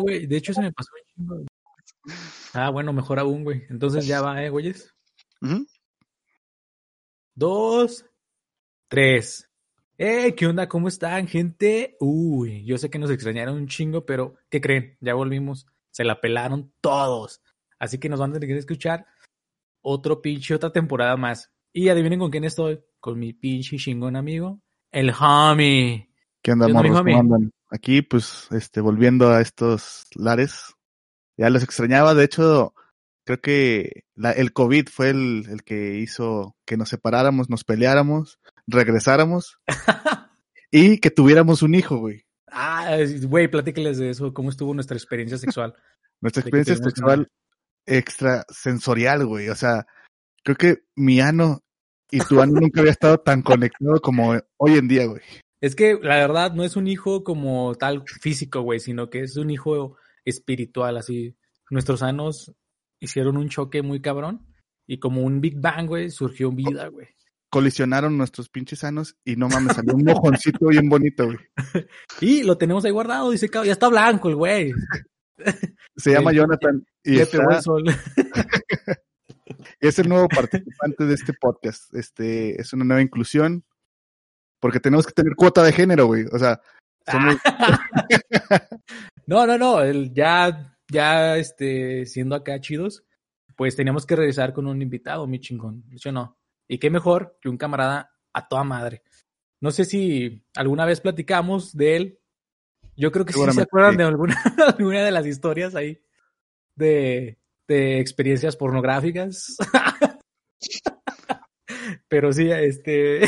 güey. De hecho, se me pasó un chingo. Ah, bueno, mejor aún, güey. Entonces ya va, ¿eh, güeyes? Dos, tres. ¡Eh! ¿Qué onda? ¿Cómo están, gente? Uy, yo sé que nos extrañaron un chingo, pero ¿qué creen? Ya volvimos. Se la pelaron todos. Así que nos van a tener que escuchar otro pinche, otra temporada más. Y adivinen con quién estoy. Con mi pinche chingón amigo, el homie. ¿Qué onda, ¿Qué onda, mi morros? ¿Cómo homie? andan? Aquí, pues, este, volviendo a estos lares. Ya los extrañaba, de hecho, creo que la- el COVID fue el, el que hizo que nos separáramos, nos peleáramos, regresáramos y que tuviéramos un hijo, güey. Ah, güey, platíqueles de eso. ¿Cómo estuvo nuestra experiencia sexual? Nuestra experiencia sexual extrasensorial, güey. O sea, creo que mi ano y tu ano nunca había estado tan conectado como hoy en día, güey. Es que la verdad no es un hijo como tal físico, güey, sino que es un hijo espiritual, así. Nuestros anos hicieron un choque muy cabrón y como un Big Bang, güey, surgió vida, güey. Colisionaron nuestros pinches anos y no mames, salió un mojoncito bien bonito, güey. Y lo tenemos ahí guardado, dice, "Cab- ya está blanco el güey. Se llama Jonathan y, está- el sol. es el nuevo participante de este podcast. Este es una nueva inclusión porque tenemos que tener cuota de género, güey. O sea, somos, No, no, no, el- ya, ya, este, siendo acá chidos, pues teníamos que regresar con un invitado, mi chingón, ¿sí o no? Y qué mejor que un camarada a toda madre. No sé si alguna vez platicamos de él. Yo creo que sí se acuerdan sí. de alguna, alguna de las historias ahí de, de experiencias pornográficas. Pero sí, este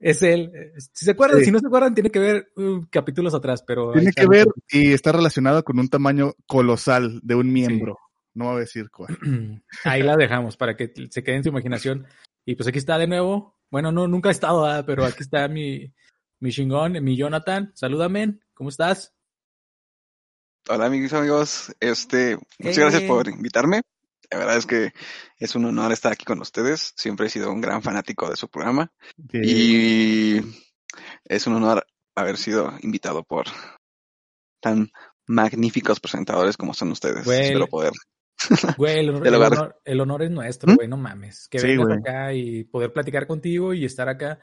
es él. Si se acuerdan, Sí. si no se acuerdan, tiene que ver uh, capítulos atrás, pero tiene que ver y está relacionado con un tamaño colosal de un miembro. No voy a decir cuál. Ahí la dejamos para que se quede en su imaginación. Y pues aquí está de nuevo. Bueno, no, nunca ha estado, pero aquí está mi, mi chingón, mi Jonathan. Salúdame, ¿cómo estás? Hola amigos amigos, este, muchas gracias por invitarme. La verdad es que es un honor estar aquí con ustedes. Siempre he sido un gran fanático de su programa y es un honor haber sido invitado por tan magníficos presentadores como son ustedes. Güey. Espero poder. Güey, el honor, el honor- el honor es nuestro, ¿Mm? güey, no mames. Que Sí, vengas güey. acá y poder platicar contigo y estar acá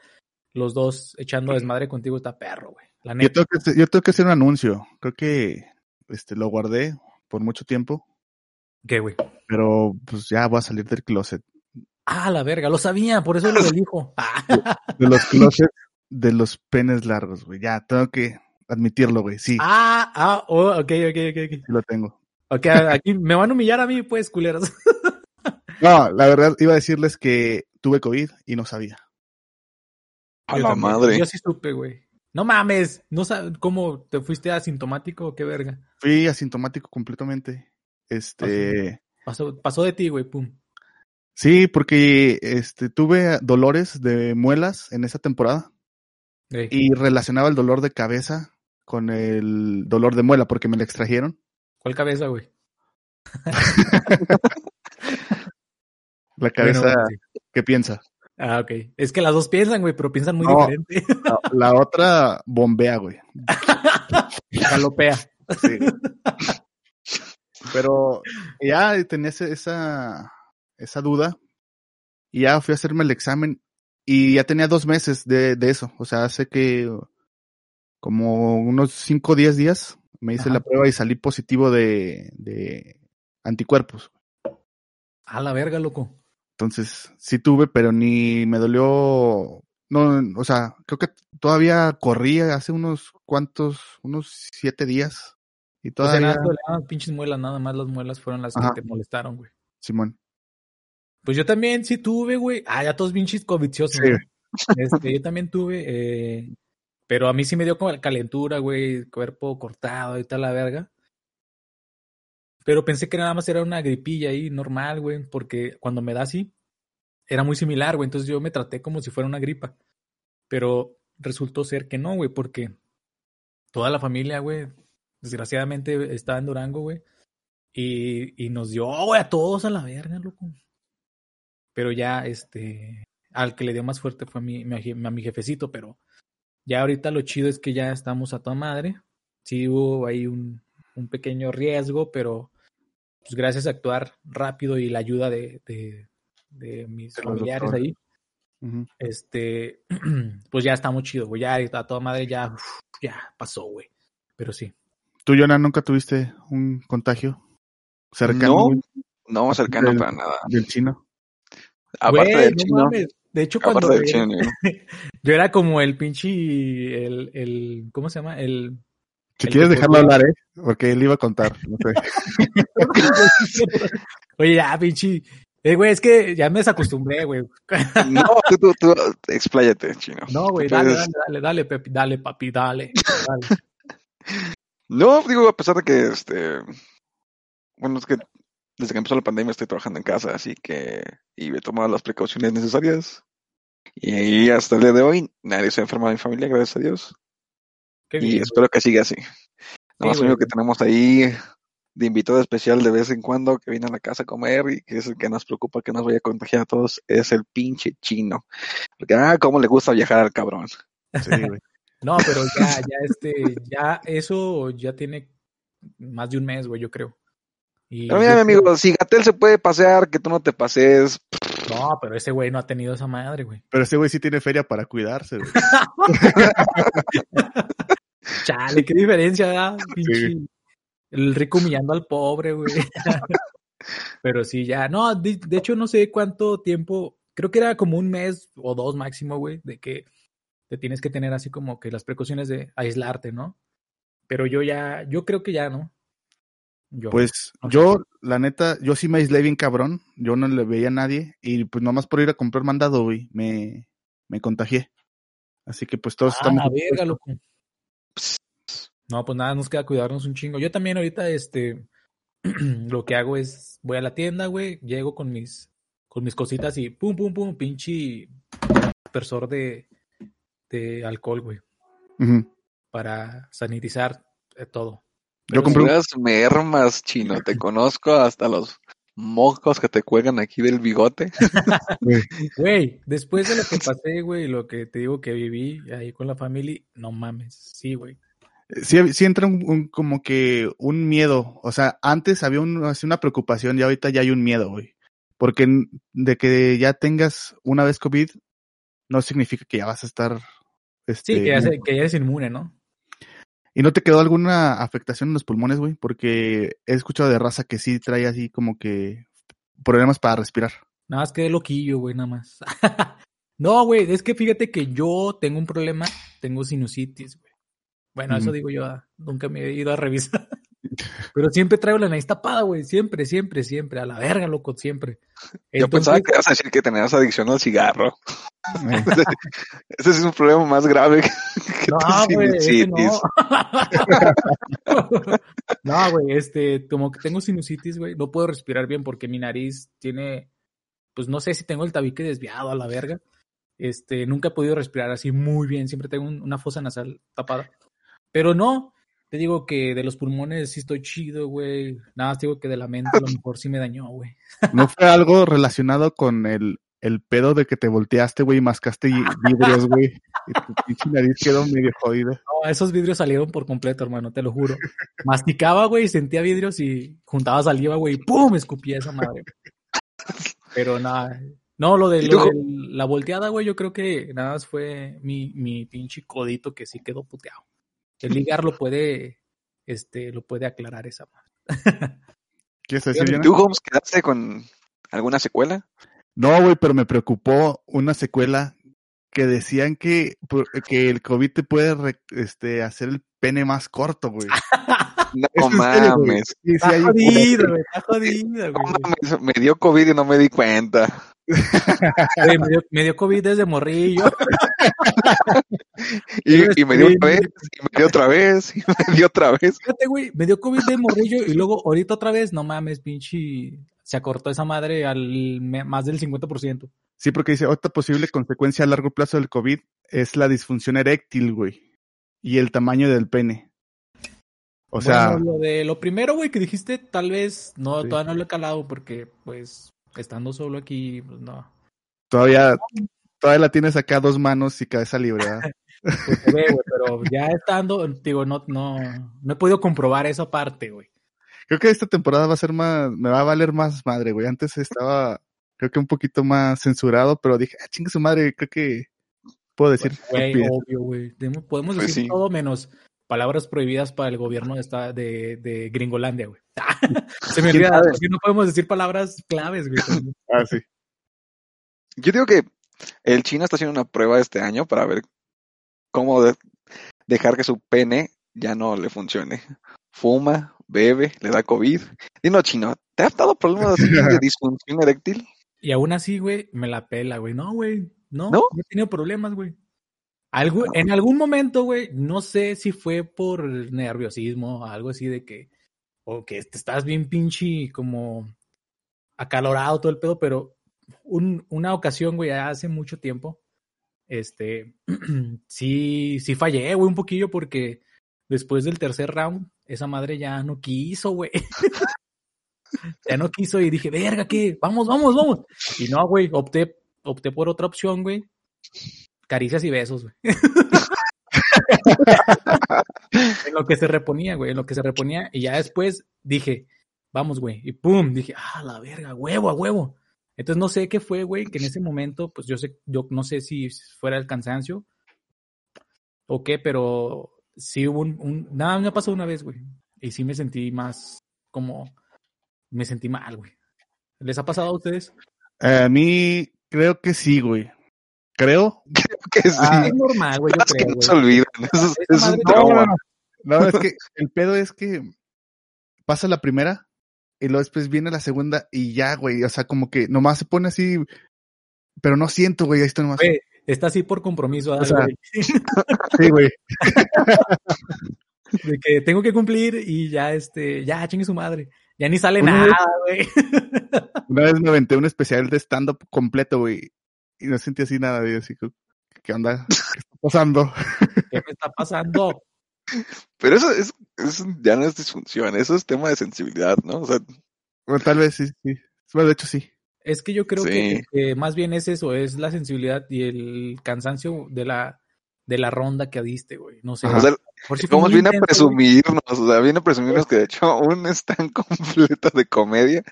los dos echando desmadre contigo está perro, güey. La Yo neta. tengo, que, yo tengo que hacer un anuncio. Creo que este lo guardé por mucho tiempo, ¿Qué, güey? pero pues ya voy a salir del closet. Ah, la verga, lo sabía, por eso lo. Ah, De los closets de los penes largos, güey. Ya, tengo que admitirlo, güey. Sí, ah, ah, oh, ok, ok, ok, ok. sí lo tengo. Ok, aquí me van a humillar a mí, pues, culeros. No, la verdad iba a decirles que tuve COVID y no sabía. A Yo la también. madre. Yo sí supe, güey. No mames, no sab- cómo te fuiste asintomático o qué verga. Fui asintomático completamente. Este, Pasó, pasó de ti, güey, pum. sí, porque este tuve dolores de muelas en esa temporada y relacionaba el dolor de cabeza con el dolor de muela porque me la extrajeron. ¿Cuál cabeza, güey? La cabeza, Bueno, sí. ¿qué piensa? Ah, ok. Es que las dos piensan, güey, pero piensan muy No. diferente. La, la otra bombea, güey. Galopea. Sí. Pero ya tenía esa, esa duda y ya fui a hacerme el examen y ya tenía dos meses de, de eso. O sea, hace que como unos cinco o diez días me hice Ajá. la prueba y salí positivo de, de anticuerpos. A la verga, loco. Entonces sí tuve, pero ni me dolió. No, o sea, creo que todavía corría hace unos cuantos, unos siete días. Y O sea, las pinches muelas, nada más las muelas fueron las Ajá. que te molestaron, güey. Simón. Pues yo también sí tuve, güey. Ah, ya todos pinches coviciosos. Sí. Este, yo también tuve, eh, pero a mí sí me dio como calentura, güey, cuerpo cortado y tal la verga. Pero pensé que nada más era una gripilla ahí normal, güey, porque cuando me da así, era muy similar, güey. Entonces yo me traté como si fuera una gripa. Pero resultó ser que no, güey, porque toda la familia, güey, desgraciadamente estaba en Durango, güey. Y, y nos dio, güey, a todos a la verga, loco. Pero ya, este, al que le dio más fuerte fue a mi, a mi jefecito, pero ya ahorita lo chido es que ya estamos a toda madre. Sí hubo ahí un, un pequeño riesgo, pero pues gracias a actuar rápido y la ayuda de, de, de mis De familiares ahí, este, pues ya está muy chido, güey. Ya a toda madre ya, uf, ya pasó, güey. Pero sí. ¿Tú, Jonah, nunca tuviste un contagio cercano No, no cercano Del- para nada. del chino? Aparte Güey, del no chino. mames. De hecho, cuando Aparte del era- chino. yo era como el pinche, el, el, ¿cómo se llama? El, Si El quieres que dejarlo hablar, ¿eh? Porque él iba a contar. No sé. Oye, ya, pinche. Eh, güey, es que ya me desacostumbré, güey. No, tú, tú, tú, expláyate, chino. No, güey, dale, puedes- dale, dale, dale, Pepi, dale, papi, dale. dale. No, digo, a pesar de que, este, bueno, es que desde que empezó la pandemia estoy trabajando en casa, así que, y he tomado las precauciones necesarias. Y hasta el día de hoy nadie se ha enfermado en mi familia, gracias a Dios. Qué Y bien, güey. espero que siga así. Nada más único que tenemos ahí de invitado especial de vez en cuando que viene a la casa a comer y que es el que nos preocupa que nos vaya a contagiar a todos, es el pinche chino. Porque, ah, cómo le gusta viajar al cabrón. Sí, güey. No, pero ya, ya, este, ya, eso ya tiene más de un mes, güey, yo creo. Y Pero mira, mi creo- amigo, si Gatel se puede pasear, que tú no te pases. No, pero ese güey no ha tenido esa madre, güey. Pero ese güey sí tiene feria para cuidarse, güey. Chale, qué diferencia, ¿verdad? Pinche. El rico humillando al pobre, güey. Pero sí, ya. No, de, de hecho, no sé cuánto tiempo. Creo que era como un mes o dos máximo, güey, de que te tienes que tener así como que las precauciones de aislarte, ¿no? Pero yo ya, yo creo que ya, ¿no? Yo. Pues yo, la neta, yo sí me aislé bien cabrón. Yo no le veía a nadie. Y pues nomás por ir a comprar mandado, güey, me, me contagié. Así que pues todos Ah, estamos. la verga, loco. No, pues nada, nos queda cuidarnos un chingo. Yo también ahorita, este, lo que hago es, voy a la tienda, güey, llego con mis, con mis cositas y pum, pum, pum, pinche aspersor de, alcohol, güey, para sanitizar eh, todo. Yo compré un- Puras mermas, chino. Te conozco hasta los mocos que te cuelgan aquí del bigote. Güey, después de lo que pasé, güey, lo que te digo que viví ahí con la familia, no mames, sí, güey. Sí, sí entra un, un- como que un miedo. O sea, antes había un- así una preocupación y ahorita ya hay un miedo, güey. Porque de que ya tengas una vez COVID, no significa que ya vas a estar. Este, Sí, que ya, se- que ya eres inmune, ¿no? ¿Y no te quedó alguna afectación en los pulmones, güey? Porque he escuchado de raza que sí trae así como que problemas para respirar. Nada más quedé loquillo, güey, nada más. no, güey, es que fíjate que yo tengo un problema, tengo sinusitis, güey. Bueno, eso digo yo, ah, nunca me he ido a revisar. Pero siempre traigo la nariz tapada, güey, siempre, siempre, siempre, a la verga, loco, siempre. Yo pensaba que ibas a decir que tenías adicción al cigarro. Eh, Ese es un problema más grave que, No, tu güey, sinusitis. no. no, güey, este, como que tengo sinusitis, güey, no puedo respirar bien porque mi nariz tiene, pues no sé si tengo el tabique desviado a la verga. Este, nunca he podido respirar así muy bien, siempre tengo un- una fosa nasal tapada. Pero no, te digo que de los pulmones sí estoy chido, güey. Nada más te digo que de la mente a lo mejor sí me dañó, güey. ¿No fue algo relacionado con el, el pedo de que te volteaste, güey, y mascaste vidrios, güey? Y tu pinche nariz quedó medio jodida. No, esos vidrios salieron por completo, hermano, te lo juro. Masticaba, güey, sentía vidrios y juntaba saliva, güey, y ¡pum! escupía esa madre. Pero nada. No, lo de, ¿Y lo de la volteada, güey, yo creo que nada más fue mi, mi pinche codito que sí quedó puteado. El ligar lo puede, este, lo puede aclarar esa madre. ¿Quieres decir, tú, Holmes, quedaste con alguna secuela? No, güey, pero me preocupó una secuela que decían que, que el COVID te puede re- este, hacer el pene más corto, güey. No Es serio, mames. Sí, sí, Está jodido, güey, está jodido, No güey. mames, me dio COVID y no me di cuenta. Me, dio, me dio COVID desde morrillo. Y, y me dio otra vez, y me dio otra vez, y me dio otra vez. Fíjate, güey, me dio COVID de morrillo y luego ahorita otra vez, no mames, pinche, se acortó esa madre al más del 50%. Sí, porque dice, otra posible consecuencia a largo plazo del COVID es la disfunción eréctil, güey. Y el tamaño del pene. O sea, Bueno, lo de lo primero, güey, que dijiste, tal vez no, Sí. todavía no lo he calado porque, pues, estando solo aquí, pues no. todavía todavía la tienes acá a dos manos y cabeza libre, ¿verdad? Pues se ve, güey, pero ya estando, digo, no, no, no he podido comprobar esa parte, güey. Creo que esta temporada va a ser más, me va a valer más madre, güey. Antes estaba, creo que un poquito más censurado, pero dije, ah, chingue su madre, creo que puedo decir. Güey, obvio, güey. Demo- Podemos Pues decir sí. todo menos palabras prohibidas para el gobierno de, esta, de, de Gringolandia, güey. Se me olvida, porque no podemos decir palabras claves, güey. Ah, sí. Yo digo que el China está haciendo una prueba este año para ver cómo de- dejar que su pene ya no le funcione. Fuma, bebe, le da COVID. Dino chino, ¿te ha dado problemas de disfunción eréctil? Y aún así, güey, me la pela, güey. No, güey. No, ¿No? no he tenido problemas, güey. Algo, En algún momento, güey, no sé si fue por nerviosismo, algo así de que, o que te estás bien pinche como acalorado todo el pedo, pero un- una ocasión, güey, hace mucho tiempo, este, sí, sí fallé, güey, un poquillo porque después del tercer round, esa madre ya no quiso, güey. ya no quiso y dije, verga, ¿qué? Vamos, vamos, vamos. Y no, güey, opté, opté por otra opción, güey. Caricias y besos, güey. en lo que se reponía, güey, en lo que se reponía. Y ya después dije, vamos, güey. Y pum, dije, ah, la verga, huevo, a huevo. Entonces no sé qué fue, güey, que en ese momento, pues yo sé, yo no sé si fuera el cansancio o qué, pero sí hubo un, un- nada, me ha pasado una vez, güey. Y sí me sentí más como, me sentí mal, güey. ¿Les ha pasado a ustedes? Eh, a mí, creo que sí, güey. Creo. Creo que sí. Ah, es normal, güey, Cosas que creo, no se olvidan. Eso, es- es madre un no, trauma. No, es que el pedo es que pasa la primera y luego después viene la segunda y ya, güey. O sea, como que nomás se pone así, pero no siento, güey. Ahí está nomás. Güey, Está así por compromiso, ¿verdad, O sea, güey? Sí, güey. de que tengo que cumplir y ya, este, ya, chingue su madre. Ya ni sale Una nada, güey. Una vez me aventé un especial de stand-up completo, güey. Y no sentí así nada, güey. Así que, ¿qué onda? ¿Qué está pasando? ¿Qué me está pasando? Pero eso es, eso ya no es disfunción, eso es tema de sensibilidad, ¿no? O sea, Bueno, tal vez sí, sí. Bueno, de hecho, sí. Es que yo creo Sí. que, que más bien es eso, es la sensibilidad y el cansancio de la, de la ronda que diste, güey. No sé. Ajá. o sea, por si muy viene a intenso, güey, presumirnos, o sea, viene a presumirnos que de hecho aún están completo de comedia.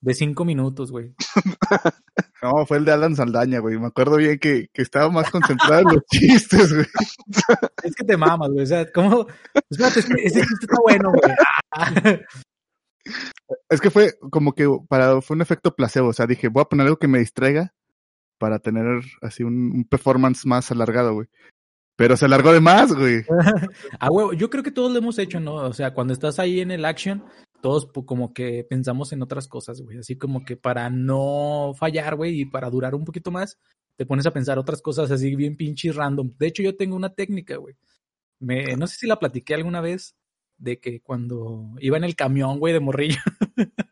De cinco minutos, güey. No, fue el de Alan Saldaña, güey. Me acuerdo bien que, que estaba más concentrado en los chistes, güey. Es que te mamas, güey. O sea, ¿cómo? Espérate, ese, ese chiste está bueno, güey. Es que fue como que para, fue un efecto placebo. O sea, dije, voy a poner algo que me distraiga para tener así un, un performance más alargado, güey. Pero se alargó de más, güey. Ah, huevo, yo creo que todos lo hemos hecho, ¿no? O sea, cuando estás ahí en el action, todos como que pensamos en otras cosas, güey. Así como que para no fallar, güey, y para durar un poquito más, te pones a pensar otras cosas así bien pinches random. De hecho, yo tengo una técnica, güey. Me, no sé si la platiqué alguna vez, de que cuando iba en el camión, güey, de morrillo,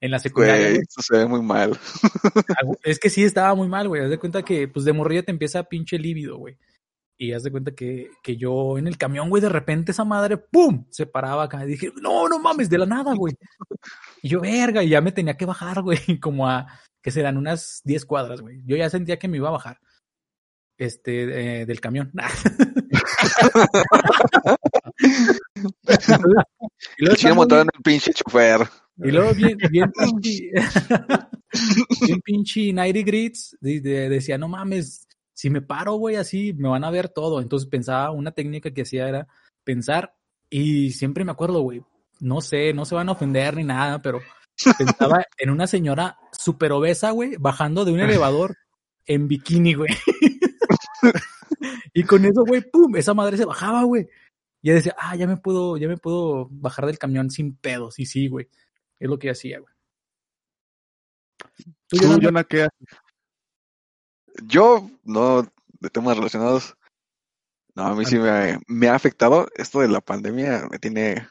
en la secundaria, Güey, eso se ve muy mal. Ah, Es que sí estaba muy mal, güey. Haz de cuenta que, pues, de morrilla te empieza pinche lívido, güey. Y haz de cuenta que, que yo en el camión, güey, de repente esa madre, ¡pum! Se paraba acá. Y dije, no, no mames, de la nada, güey. Y yo, verga, y ya me tenía que bajar, güey, como a, que serán unas 10 cuadras, güey. Yo ya sentía que me iba a bajar. Este, eh, del camión. y luego en el pinche chofer. y luego bien, bien pinche, bien pinche 90 grits, de- de- decía, no mames, si me paro, güey, así me van a ver todo. Entonces pensaba, una técnica que hacía era pensar, y siempre me acuerdo, güey, no sé, no se van a ofender ni nada, pero pensaba en una señora súper obesa, güey, bajando de un elevador en bikini, güey. y con eso, güey, pum, esa madre se bajaba, güey. Y ella decía, ah, ya me puedo, ya me puedo bajar del camión sin pedos. Y sí, güey. Es lo que hacía, güey. Tú, Jonah, ¿qué haces? Yo, no, de temas relacionados, no, a mí sí me, me ha afectado. Esto de la pandemia me tiene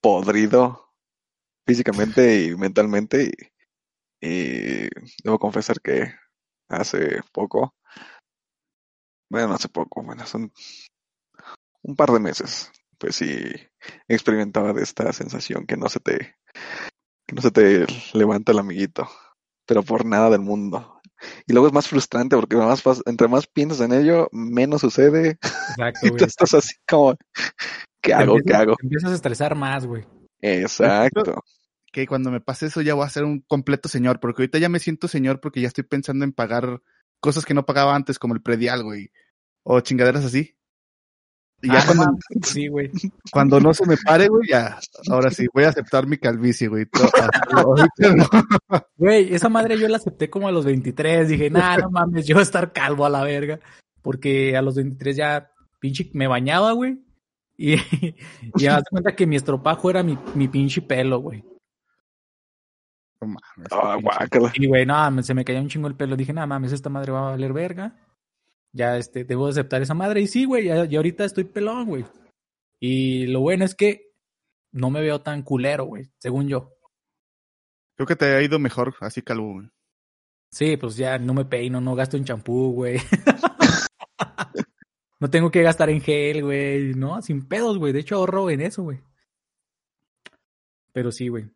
podrido físicamente y mentalmente. Y, y debo confesar que hace poco, bueno, no hace poco, bueno, son un par de meses, pues sí experimentaba de esta sensación que no se te, que no se te levanta el amiguito, pero por nada del mundo. Y luego es más frustrante porque más, entre más piensas en ello, menos sucede. Exacto, Y güey. tú estás así como, ¿qué hago? ¿Qué hago? te empiezas a estresar más, güey. Exacto. Que cuando me pase eso ya voy a ser un completo señor, porque ahorita ya me siento señor porque ya estoy pensando en pagar cosas que no pagaba antes, como el predial, güey. O chingaderas así. Y ya Ah, cuando, Sí, güey. cuando no se me pare, güey, ya, ahora sí, voy a aceptar mi calvicie, güey. Güey, esa madre yo la acepté como a los 23. Dije, nah, no mames, yo voy a estar calvo a la verga. Porque a los 23 ya pinche me bañaba, güey. Y, y me das cuenta que mi estropajo era mi, mi pinche pelo, güey. No mames, Ah, guácala. Y, güey, no, se me caía un chingo el pelo. Dije, nada mames, esta madre va a valer verga. Ya, este, debo de aceptar esa madre. Y sí, güey, ya- y ahorita estoy pelón, güey. Y lo bueno es que no me veo tan culero, güey, según yo. Creo que te ha ido mejor así calvo, güey. Sí, pues ya no me peino, no gasto en champú, güey. no tengo que gastar en gel, güey, ¿no? Sin pedos, güey. De hecho, ahorro en eso, güey. Pero sí, güey.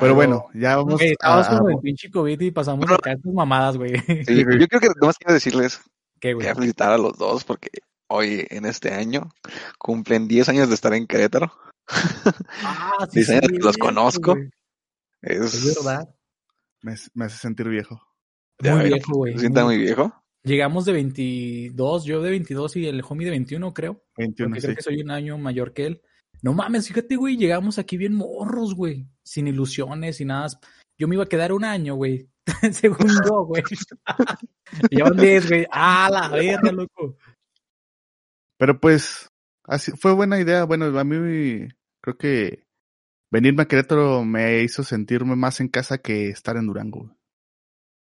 Pero bueno, ya vamos Güey, estábamos a, con el pinche COVID y pasamos acá estas mamadas, güey. Sí, güey, yo creo que nomás quiero decirles. Quería felicitar a los dos porque hoy, en este año, cumplen 10 años de estar en Querétaro. Ah, Dicen que los conozco. Es, Es verdad. me, me hace sentir viejo. Ya Muy viejo, güey. ¿Se sienta Muy- muy viejo? Llegamos de 22, yo de 22 y el homie de 21, creo. 21, Porque sí. creo que soy un año mayor que él. No mames, fíjate, güey, llegamos aquí bien morros, güey. Sin ilusiones y nada. Yo me iba a quedar un año, güey. Según yo, güey. Y Llevan 10, güey. Ah, la verga, loco. Pero pues, así, fue buena idea. Bueno, a mí creo que venirme a Querétaro me hizo sentirme más en casa que estar en Durango.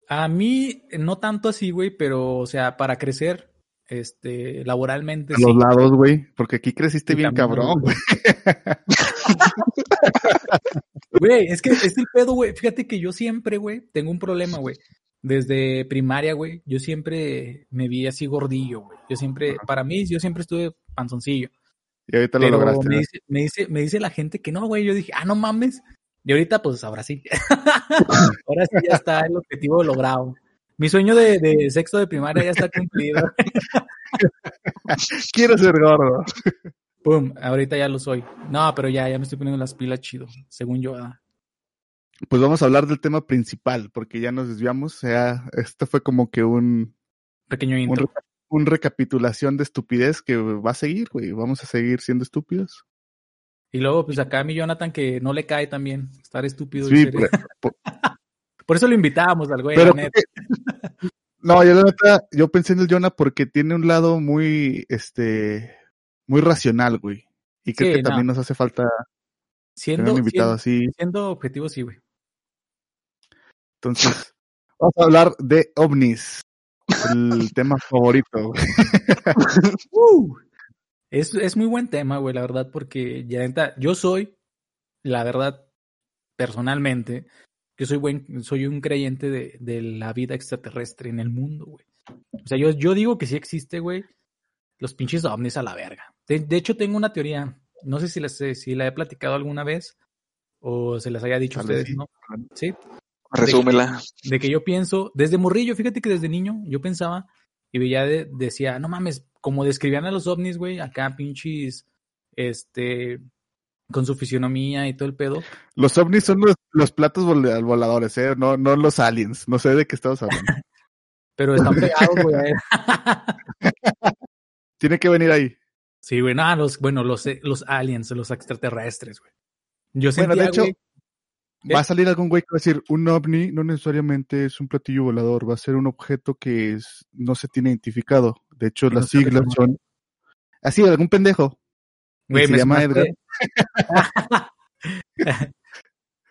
A mí, no tanto así, güey, pero, o sea, para crecer, este, laboralmente, A sí. los lados, güey. Porque aquí creciste Y bien cabrón, güey. Güey, es que es el pedo, güey. Fíjate que yo siempre, güey, tengo un problema, güey. Desde primaria, güey, yo siempre me vi así gordillo, güey. Yo siempre, para mí, yo siempre estuve panzoncillo. Y ahorita lo lograste. me dice, me, dice, me dice la gente que no, güey. Yo dije, ah, no mames. Y ahorita, pues ahora sí. ahora sí ya está el objetivo logrado. Mi sueño de, de sexto de primaria ya está cumplido. Quiero ser gordo. Pum, ahorita ya lo soy. No, pero ya, ya me estoy poniendo las pilas chido, según yo. ¿verdad? Pues vamos a hablar del tema principal, porque ya nos desviamos. O sea, esto fue como que un, Pequeño intro. un recapitulación de estupidez que va a seguir, güey. Vamos a seguir siendo estúpidos. Y luego, pues acá a mi Jonathan que no le cae también estar estúpido. y ser- por, por- Por eso lo invitábamos al güey, pero la neta. no, yo la neta, yo pensé en el Jonah porque tiene un lado muy, este, muy racional, güey. Y creo Sí, que no. también nos hace falta tener Siendo, un invitado siendo, así. siendo objetivo, sí, güey. Entonces, vamos a hablar de ovnis. El tema favorito, güey. Uh, es, es muy buen tema, güey, la verdad, porque ya neta, yo soy, la verdad, personalmente, yo soy buen, soy un creyente de, de la vida extraterrestre en el mundo, güey. O sea, yo, yo digo que sí existe, güey, los pinches ovnis a la verga. De, de hecho, tengo una teoría, no sé si, les, si la he platicado alguna vez o se las haya dicho a ustedes, sí. ¿no? Sí. Resúmela. de que yo pienso, desde morrillo, fíjate que desde niño yo pensaba y veía, de- decía, no mames, como describían a los ovnis, güey, acá pinches, este, con su fisionomía y todo el pedo. Los ovnis son los, los platos vol- voladores, ¿eh? No, no los aliens. No sé de qué estamos hablando. Pero están pegados, güey. Tiene que venir ahí. sí, güey, los, bueno, los, eh, los aliens, los extraterrestres, güey. Yo Bueno, sentía, de hecho, va a salir algún güey que va a decir, un ovni no necesariamente es un platillo volador, va a ser un objeto que es, no se tiene identificado. De hecho, no las siglas son... Así, algún pendejo. Güey, se me llama sonaste-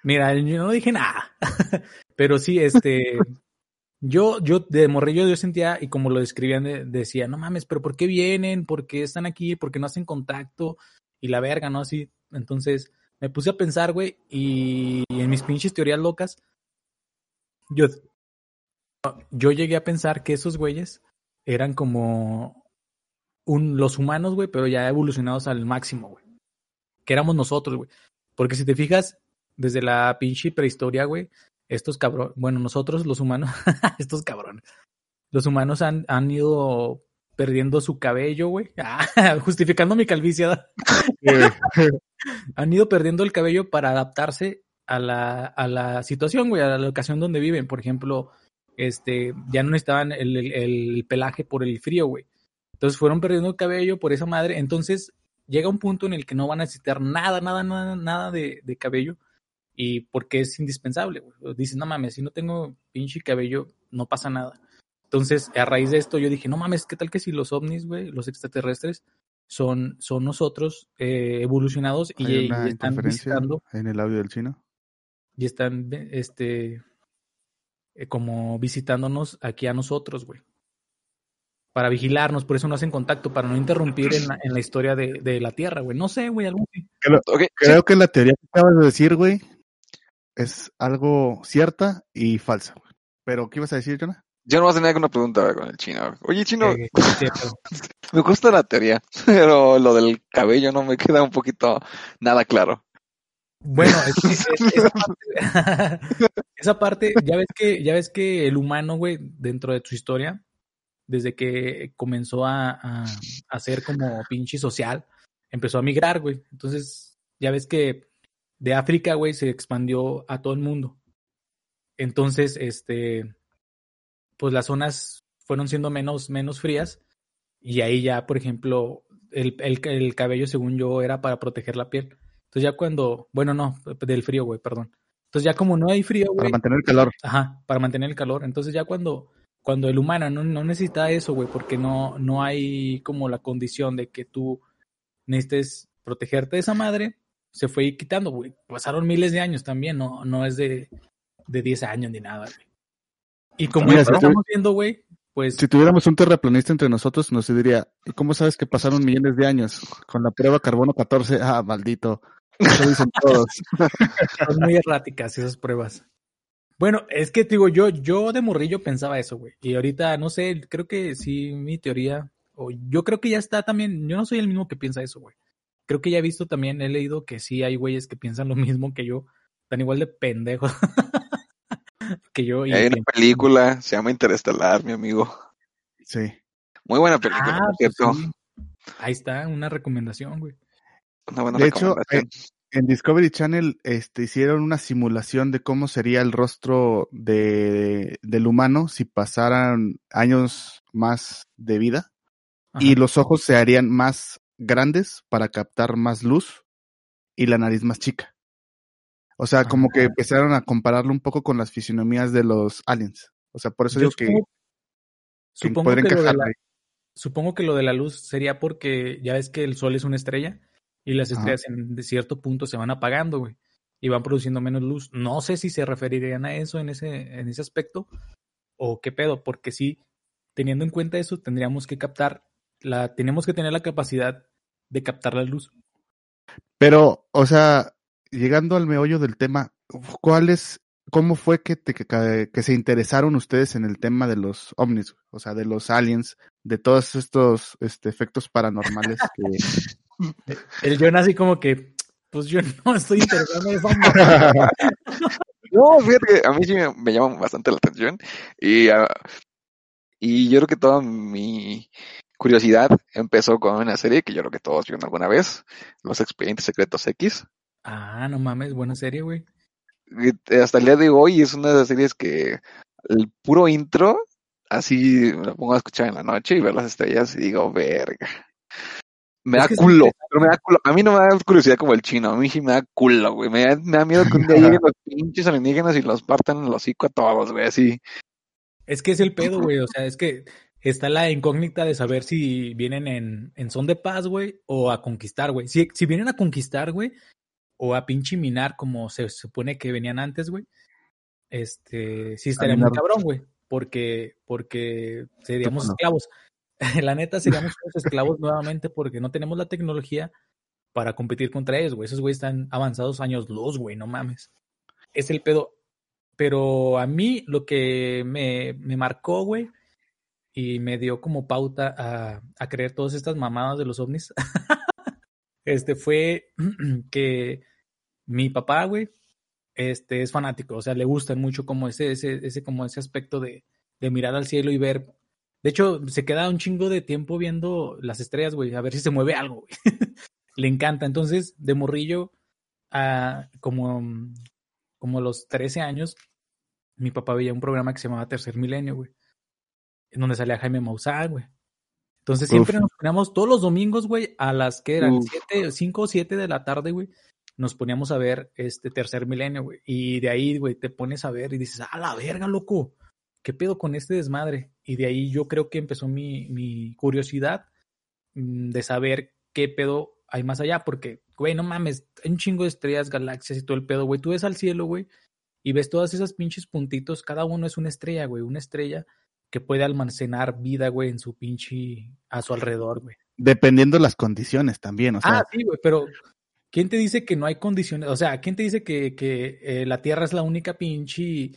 Mira, yo no dije nada. Pero sí, este. Yo, yo de morrillo yo sentía, y como lo describían, de- decía, no mames, pero ¿por qué vienen? ¿Por qué están aquí? ¿Por qué no hacen contacto? Y la verga, ¿no? Así. Entonces, me puse a pensar, güey, y, y en mis pinches teorías locas, yo, yo llegué a pensar que esos güeyes eran como un, los humanos, güey, pero ya evolucionados al máximo, güey. Que éramos nosotros, güey. Porque si te fijas, desde la pinche prehistoria, güey, estos cabrones, bueno, nosotros los humanos, estos cabrones, los humanos han, han ido perdiendo su cabello, güey. Ah, justificando mi calvicie. han ido perdiendo el cabello para adaptarse a la, a la situación, güey, a la locación donde viven. Por ejemplo, este, ya no necesitaban el, el, el pelaje por el frío, güey. Entonces fueron perdiendo el cabello por esa madre. Entonces llega un punto en el que no van a necesitar nada, nada, nada, nada de, de cabello. Y porque es indispensable, güey. Dicen, no mames, si no tengo pinche cabello, no pasa nada. Entonces, a raíz de esto, yo dije, no mames, ¿qué tal que si los ovnis, güey, los extraterrestres, son, son nosotros eh, evolucionados y, están visitando, en el audio del chino. y están, este, eh, como visitándonos aquí a nosotros, güey. Para vigilarnos, por eso no hacen contacto, para no interrumpir en la, en la historia de, de la Tierra, güey. No sé, güey, algo sí, Creo que la teoría que acabas de decir, güey, es algo cierta y falsa. güey. Pero, ¿qué ibas a decir, Jonah? yo no voy a tener una pregunta con el chino. Oye, chino, Eh, me gusta la teoría, pero lo del cabello no me queda un poquito nada claro. Bueno, es que, es- esa, parte, esa parte, ya ves que, ya ves que el humano, güey, dentro de su historia, desde que comenzó a, a, a ser como pinche social, empezó a migrar, güey. Entonces, ya ves que de África, güey, se expandió a todo el mundo. Entonces, este, pues las zonas fueron siendo menos, menos frías y ahí ya, por ejemplo, el, el, el cabello, según yo, era para proteger la piel. Entonces ya cuando, bueno, no, del frío, güey, perdón. Entonces ya como no hay frío, Para güey, mantener el calor. ajá, para mantener el calor. Entonces ya cuando, cuando el humano no, no necesita eso, güey, porque no, no hay como la condición de que tú necesites protegerte de esa madre, se fue quitando, güey. Pasaron miles de años también, no, no es de, de 10 años ni nada, güey. Y como Mira, ya si tú- estamos viendo, güey, pues Si tuviéramos un terraplanista entre nosotros, nos diría, ¿y cómo sabes que pasaron millones de años? Con la prueba carbono 14, ah, maldito. Eso dicen todos. son muy erráticas esas pruebas. Bueno, es que te digo, yo, yo de morrillo pensaba eso, güey. Y ahorita, no sé, creo que sí, mi teoría, o yo creo que ya está también, yo no soy el mismo que piensa eso, güey. Creo que ya he visto también, he leído que sí hay güeyes que piensan lo mismo que yo, están igual de pendejos que yo. Y Hay una que- película, se llama Interestelar, mi amigo. Sí. Muy buena película, Ah, por pues cierto. sí. Ahí está, una recomendación, güey. Una buena De hecho, recomendación. En Discovery Channel este, hicieron una simulación de cómo sería el rostro de, del humano si pasaran años más de vida y los ojos se harían más grandes para captar más luz y la nariz más chica. O sea, como que Ah. empezaron a compararlo un poco con las fisionomías de los aliens. O sea, por eso Yo digo que, supongo, que supongo que lo de encajar la-. Supongo que lo de la luz sería porque ya ves que el sol es una estrella y las Ajá. estrellas en cierto punto se van apagando, güey, y van produciendo menos luz. No sé si se referirían a eso en ese, en ese aspecto o qué pedo, porque sí, teniendo en cuenta eso, tendríamos que captar, la, tenemos que tener la capacidad de captar la luz. Pero, o sea, llegando al meollo del tema, ¿cuál es, cómo fue que, te, que, que se interesaron ustedes en el tema de los ovnis, o sea, de los aliens, de todos estos este, efectos paranormales que... El John así como que, pues yo no estoy interesado en esa. No, fíjate que a mí sí me, me llama bastante la atención. Y, ah, y yo creo que toda mi curiosidad empezó con una serie que yo creo que todos vieron alguna vez, Los Expedientes Secretos X. Ah, no mames, buena serie, güey. Hasta el día de hoy es una de las series que el puro intro, así me lo pongo a escuchar en la noche y ver las estrellas y digo, verga. Me da culo, pero me da culo. A mí no me da curiosidad como el chino, a mí sí me da culo, güey. Me da, me da miedo que un día lleguen los pinches alienígenas y los partan el hocico a todos, güey, así. Es que es el pedo, güey. O sea, es que está la incógnita de saber si vienen en, en son de paz, güey, o a conquistar, güey. Si, si vienen a conquistar, güey, o a pinche minar como se supone que venían antes, güey, este, sí estaría muy cabrón, güey. Porque, porque seríamos no. la neta, seríamos esclavos nuevamente porque no tenemos la tecnología para competir contra ellos, güey. Esos güeyes están avanzados años luz, güey, no mames. Es el pedo. Pero a mí lo que me, me marcó, güey, y me dio como pauta a, creer todas estas mamadas de los ovnis, este fue que mi papá, güey, este, es fanático, o sea, le gustan mucho como ese, ese, ese, como ese aspecto de mirar al cielo y ver. De hecho, se queda un chingo de tiempo viendo las estrellas, güey, a ver si se mueve algo, güey. le encanta. Entonces, de morrillo, a como, como los 13 años, mi papá veía un programa que se llamaba Tercer Milenio, güey. En donde salía Jaime Maussan, güey. Entonces siempre Uf. nos poníamos todos los domingos, güey, a las que eran Uf. siete, cinco o siete de la tarde, güey. Nos poníamos a ver este tercer milenio, güey. Y de ahí, güey, te pones a ver y dices, a la verga, loco. ¿Qué pedo con este desmadre? Y de ahí yo creo que empezó mi, mi curiosidad mm, de saber qué pedo hay más allá. Porque, güey, no mames, hay un chingo de estrellas, galaxias y todo el pedo, güey. Tú ves al cielo, güey, y ves todas esas pinches puntitos. Cada uno es una estrella, güey. Una estrella que puede almacenar vida, güey, en su pinche, a su alrededor, güey. Dependiendo las condiciones también, o sea, ah, sí, güey, pero ¿quién te dice que no hay condiciones? O sea, ¿quién te dice que, que eh, la Tierra es la única pinche,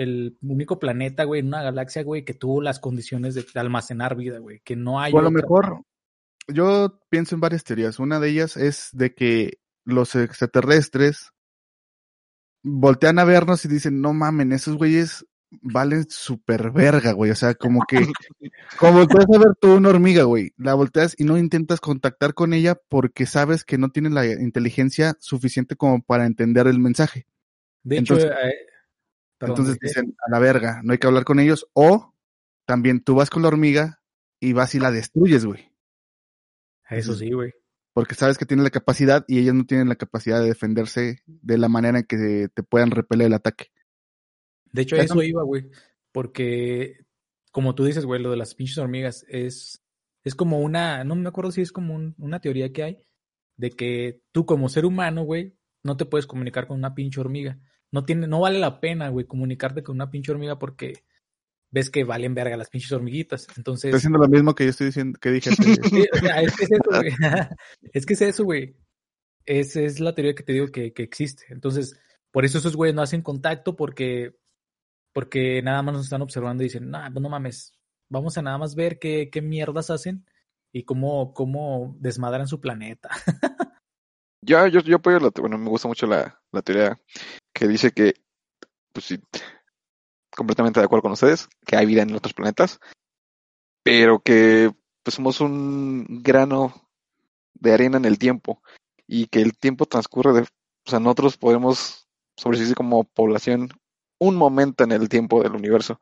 el único planeta, güey, en una galaxia, güey, que tuvo las condiciones de, almacenar vida, güey? Que no hay. o a lo mejor yo pienso en varias teorías. Una de ellas es de que los extraterrestres voltean a vernos y dicen, no mamen, esos güeyes valen super verga, güey. O sea, como que, como volteas a ver tú una hormiga, güey, la volteas y no intentas contactar con ella porque sabes que no tiene la inteligencia suficiente como para entender el mensaje. De hecho, entonces- eh, perdón, Entonces dicen, a la verga, no hay que hablar con ellos. O también tú vas con la hormiga y vas y la destruyes, güey. eso sí, güey. Porque sabes que tiene la capacidad y ellos no tienen la capacidad de defenderse de la manera en que te puedan repeler el ataque. De hecho, a Eso- eso iba, güey. Porque, como tú dices, güey, lo de las pinches hormigas es, es como una, no me acuerdo si es como un- una teoría que hay, de que tú como ser humano, güey, no te puedes comunicar con una pinche hormiga. No tiene, no vale la pena, güey, comunicarte con una pinche hormiga porque ves que valen verga las pinches hormiguitas. Entonces, Estoy haciendo lo mismo que yo estoy diciendo, que dije. hace- Sí, o sea, es que es eso, güey. es que es eso, güey. Es la teoría que te digo que, que existe. Entonces, por eso esos güeyes no hacen contacto porque, porque nada más nos están observando y dicen, nah, pues no mames, vamos a nada más ver qué, qué mierdas hacen y cómo, cómo desmadran su planeta. Yo, yo, yo apoyo la, bueno, me gusta mucho la, la teoría que dice que, pues sí, completamente de acuerdo con ustedes, que hay vida en otros planetas, pero que pues somos un grano de arena en el tiempo y que el tiempo transcurre de, o sea, nosotros podemos sobrevivir como población un momento en el tiempo del universo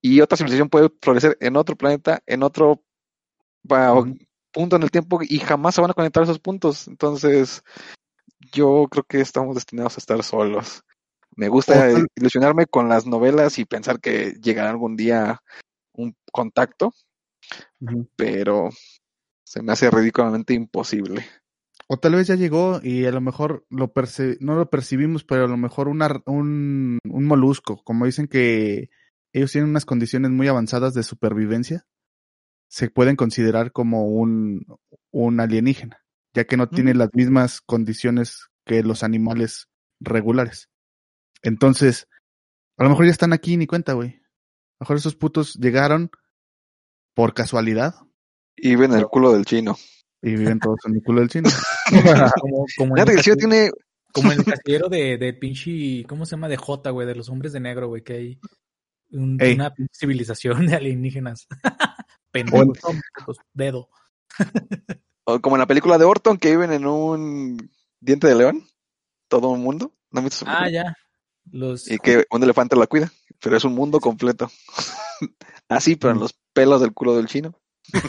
y otra civilización puede florecer en otro planeta, en otro punto en el tiempo y jamás se van a conectar esos puntos. Entonces, yo creo que estamos destinados a estar solos. Me gusta ilusionarme con las novelas y pensar que llegará algún día un contacto, pero se me hace ridículamente imposible. O tal vez ya llegó y a lo mejor lo perci- no lo percibimos, pero a lo mejor una, un, un molusco, como dicen que ellos tienen unas condiciones muy avanzadas de supervivencia, se pueden considerar como un, un alienígena, ya que no tiene las mismas condiciones que los animales regulares. Entonces, a lo mejor ya están aquí ni cuenta, güey. A lo mejor esos putos llegaron por casualidad Y ven el culo del chino. y viven todos en el culo del chino. como, el castillo- tiene como el casillero de, de pinche, ¿cómo se llama? De J, güey, de los hombres de negro, güey, que hay un- una civilización de alienígenas. Pendejos, dedo. o como en la película de Orton que viven en un diente de león, todo un mundo. ¿No esa Ah, película? ya. Los, Y que un elefante la cuida, pero es un mundo completo. Así, pero en los pelos del culo del chino. Pues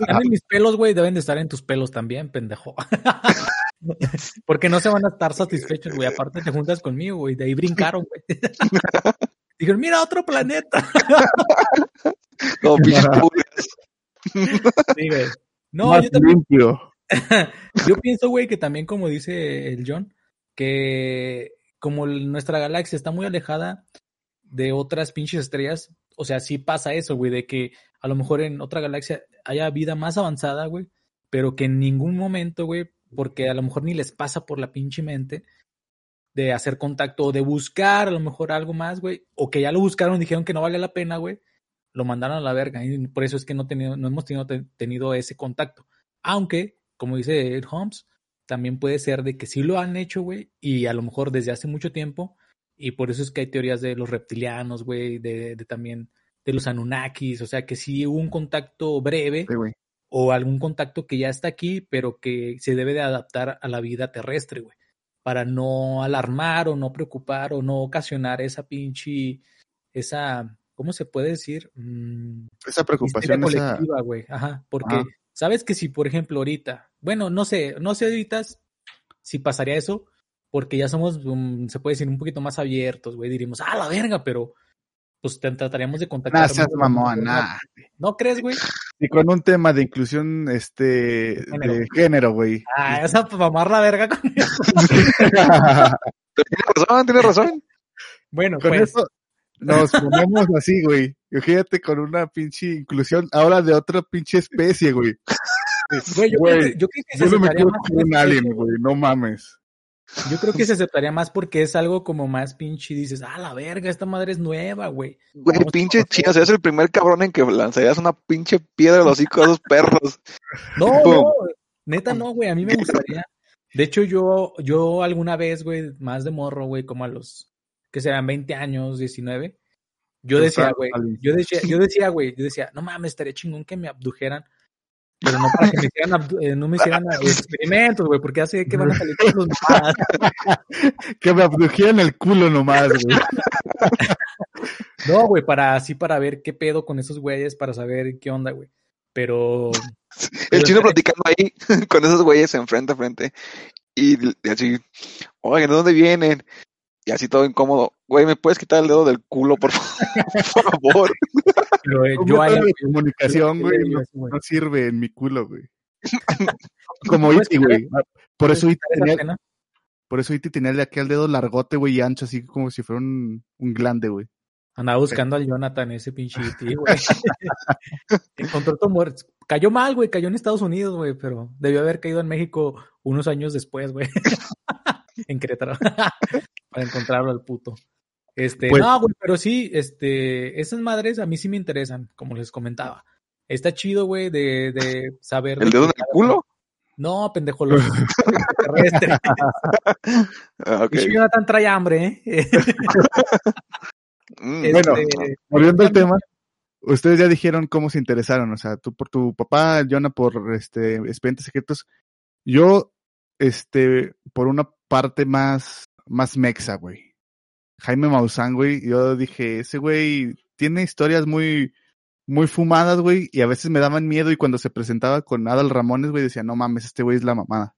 están en mis pelos, güey, deben de estar en tus pelos también, pendejo. Porque no se van a estar satisfechos, güey. Aparte te juntas conmigo, güey. De ahí brincaron, güey. Dijeron, mira, otro planeta. Pulgas. Sí, güey. No, Más yo también limpio. Yo pienso, güey, que también como dice el John, que como nuestra galaxia está muy alejada de otras pinches estrellas, o sea, sí pasa eso, güey, de que a lo mejor en otra galaxia haya vida más avanzada, güey, pero que en ningún momento, güey, porque a lo mejor ni les pasa por la pinche mente de hacer contacto o de buscar a lo mejor algo más, güey, o que ya lo buscaron y dijeron que no vale la pena, güey, lo mandaron a la verga y por eso es que no, tenido, no hemos tenido, tenido ese contacto. Aunque, como dice Ed Holmes, también puede ser de que sí lo han hecho, güey, y a lo mejor desde hace mucho tiempo, y por eso es que hay teorías de los reptilianos, güey, de, de también de los Anunnakis, o sea, que sí hubo un contacto breve Sí, o algún contacto que ya está aquí, pero que se debe de adaptar a la vida terrestre, güey, para no alarmar o no preocupar o no ocasionar esa pinche, esa, ¿cómo se puede decir? Mm, Esa preocupación, colectiva, güey, ajá, porque Ajá. sabes que si, por ejemplo, ahorita, bueno, no sé, no sé ahorita si pasaría eso, porque ya somos, um, se puede decir, un poquito más abiertos, güey, diríamos, ah, la verga, pero pues te trataríamos de contactar. Nah, seas mamón, nah. ¿No crees, güey? Y con un tema de inclusión, este, de género, güey. Ah, esa para mamar la verga con Tiene razón, tiene razón. Bueno, con pues, eso nos ponemos así, güey. Fíjate con una pinche inclusión ahora de otra pinche especie, güey. güey, yo, Güey, creo que, yo creo que se Yo no me quiero más con un alien, güey. No mames. Yo creo que se aceptaría más porque es algo como más pinche y dices, ah, la verga, esta madre es nueva, güey. Güey, pinche conocer". chino, serías el primer cabrón en que lanzarías una pinche piedra a los hocico de esos perros. No, no, neta no, güey, a mí me gustaría. De hecho, yo, yo alguna vez, güey, más de morro, güey, como a los, que serán 20 años, 19, yo decía, güey, yo decía, yo decía, güey, yo decía, no mames, estaría chingón que me abdujeran, pero no para que me hicieran, eh, no me hicieran eh, experimentos, güey, porque hace que van a salir todos los mamadas. Que me abdujeran el culo nomás, güey. No, güey, para así, para ver qué pedo con esos güeyes, para saber qué onda, güey. Pero, El chino platicando ahí con esos güeyes en frente a frente. Y, y así, oigan, ¿de dónde vienen? Y así todo incómodo. Güey, ¿me puedes quitar el dedo del culo, por, fa- por favor? pero eh, yo de comunicación, güey, no, sirve en mi culo, güey. Como ¿Puedes Iti, güey. Por eso ¿puedes Iti esa tenía, por eso Iti tenía de aquí al dedo largote, güey, y ancho, así como si fuera un, un glande, güey. Andaba buscando al Jonathan, ese pinche tío, güey. Encontró tu muerte. Cayó mal, güey. Cayó en Estados Unidos, güey, pero debió haber caído en México unos años después, güey. en Querétaro. Para encontrarlo al puto. Este, Pues- no, güey, pero sí, este, esas madres a mí sí me interesan, como les comentaba. Está chido, güey, de, de saber. ¿El de dedo en que- el culo? No, pendejo, los extraterrestres. Ah, ok. Pinche Jonathan trae hambre, ¿eh? Mm, Bueno, Este, Volviendo al tema, ustedes ya dijeron cómo se interesaron, o sea, tú por tu papá, Jonah por este expedientes secretos, yo este por una parte más más mexa, güey. Jaime Maussan, güey, yo dije, ese güey tiene historias muy muy fumadas, güey, y a veces me daban miedo y cuando se presentaba con Adal Ramones, güey, decía, "No mames, este güey es la mamada."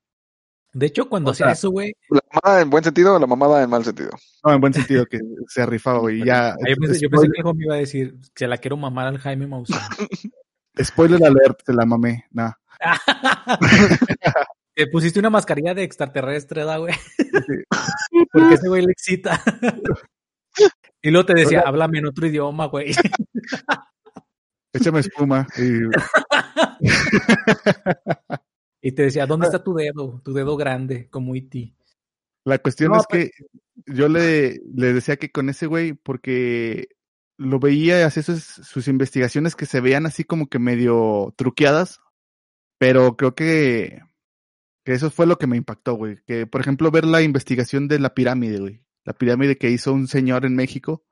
de hecho, cuando hacía eso, güey, ¿La mamada en buen sentido o la mamada en mal sentido? No, en buen sentido que se rifaba, güey, y ya yo pensé, yo pensé que el hijo me iba a decir, se la quiero mamar al Jaime Maussan. spoiler alert, se la mamé. Nah. Te pusiste una mascarilla de extraterrestre, ¿da, güey? Porque ese güey le excita. y luego te decía, háblame en otro idioma, güey. Échame espuma y Y te decía, ¿dónde está tu dedo? Tu dedo grande, como E.T. La cuestión No, es que yo le, le decía que con ese güey, porque lo veía y hacía sus, sus investigaciones que se veían así como que medio truqueadas, pero creo que, que eso fue lo que me impactó, güey. Que, por ejemplo, ver la investigación de la pirámide, güey. La pirámide que hizo un señor en México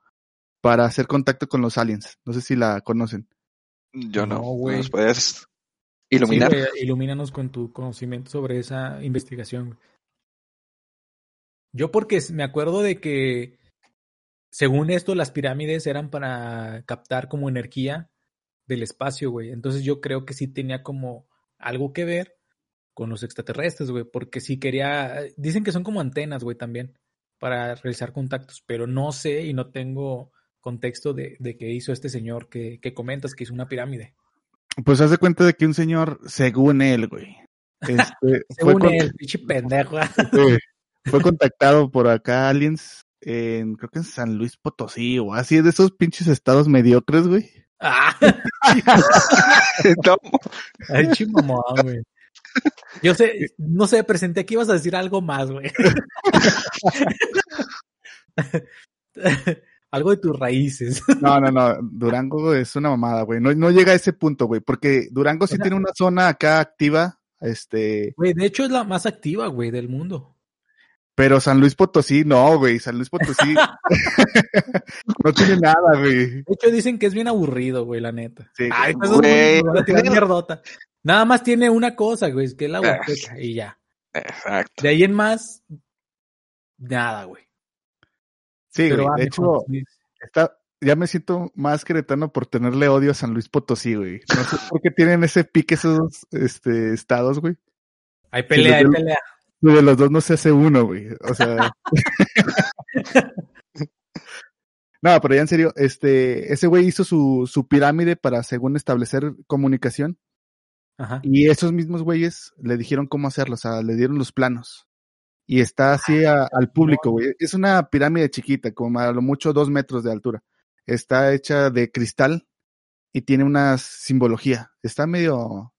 para hacer contacto con los aliens. No sé si la conocen. Yo no. No, güey. ¿Nos puedes iluminar? Sí, güey, ilumínanos con tu conocimiento sobre esa investigación. güey. Yo porque me acuerdo de que, según esto, las pirámides eran para captar como energía del espacio, güey. Entonces yo creo que sí tenía como algo que ver con los extraterrestres, güey, porque sí quería, dicen que son como antenas, güey, también, para realizar contactos, pero no sé y no tengo contexto de, de qué hizo este señor que, que comentas que hizo una pirámide. Pues haz de cuenta de que un señor, según él, güey. Este, Según él, pinche pendejo. Sí. Fue contactado por acá aliens en, creo que en San Luis Potosí o así, de esos pinches estados mediocres, güey. Ah, No, ay, güey. Yo sé, no sé, presenté que ibas a decir algo más, güey. algo de tus raíces. No, no, no, Durango es una mamada, güey. No, no llega a ese punto, güey, porque Durango sí O sea- tiene una zona acá activa, este, Güey, de hecho es la más activa, güey, del mundo. pero San Luis Potosí, no, güey, San Luis Potosí no tiene nada, güey. De hecho dicen que es bien aburrido, güey, la neta. Sí, Ay, pues güey. a tirar mierdota. Nada más tiene una cosa, güey, es que es la Huasteca y ya. Exacto. De ahí en más, nada, güey. Sí, Pero güey, ah, de hecho, está, ya me siento más queretano por tenerle odio a San Luis Potosí, güey. No sé por qué tienen ese pique esos este, estados, güey. hay pelea, hay pelea. De los dos no se hace uno, güey. O sea. no, pero ya en serio, este, ese güey hizo su, su pirámide para, según establecer comunicación, Ajá. y esos mismos güeyes le dijeron cómo hacerlo, o sea, le dieron los planos. Y está así a- al público, güey. Es una pirámide chiquita, como a lo mucho dos metros de altura. Está hecha de cristal y tiene una simbología. Está medio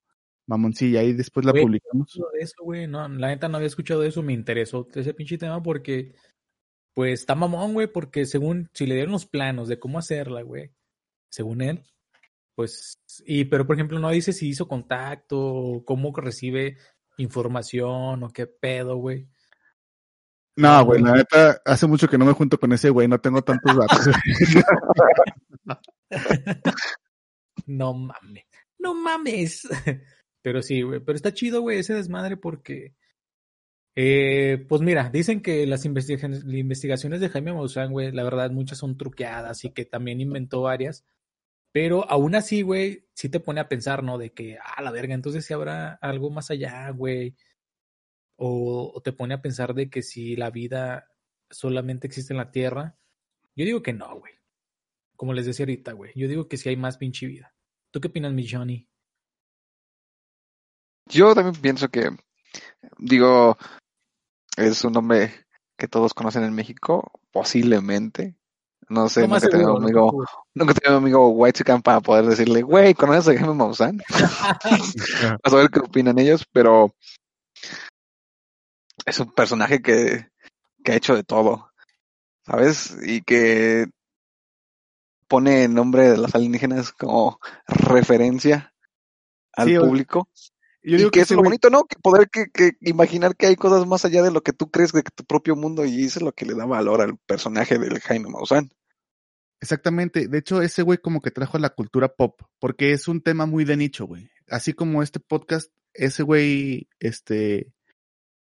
mamoncilla, ahí después la publicamos. eso, güey. No, la neta no había escuchado eso. Me interesó ese pinche tema porque, pues, está mamón, güey. Porque según, si le dieron los planos de cómo hacerla, güey, según él, pues, y, pero por ejemplo, no dice si hizo contacto, o cómo recibe información o qué pedo, güey. No, güey, la neta, hace mucho que no me junto con ese güey, no tengo tantos datos. No mames. No mames. Pero sí, güey. Pero está chido, güey, ese desmadre porque. Eh, pues mira, dicen que las investigaciones, las investigaciones de Jaime Maussan, güey, la verdad, muchas son truqueadas y que también inventó varias. Pero aún así, güey, sí te pone a pensar, ¿no? De que, ah, la verga, entonces si habrá algo más allá, güey. O, te pone a pensar de que si la vida solamente existe en la Tierra. Yo digo que no, güey. Como les decía ahorita, güey. Yo digo que sí hay más pinche vida. ¿Tú qué opinas, mi Johnny? Yo también pienso que, digo, es un nombre que todos conocen en México, posiblemente. No sé, nunca he tenido un amigo, nunca he tenido un amigo white chican para poder decirle, güey, ¿conoces a Jaime Maussan? a saber qué opinan ellos, pero es un personaje que, que ha hecho de todo, ¿sabes? Y que pone el nombre de las alienígenas como referencia al Sí, o- Yo y digo que es lo güey- bonito, ¿no? Que poder que, que imaginar que hay cosas más allá de lo que tú crees de tu propio mundo y eso es lo que le da valor al personaje del Jaime Maussan. Exactamente. De hecho, ese güey como que trajo a la cultura pop, porque es un tema muy de nicho, güey. Así como este podcast, ese güey, este,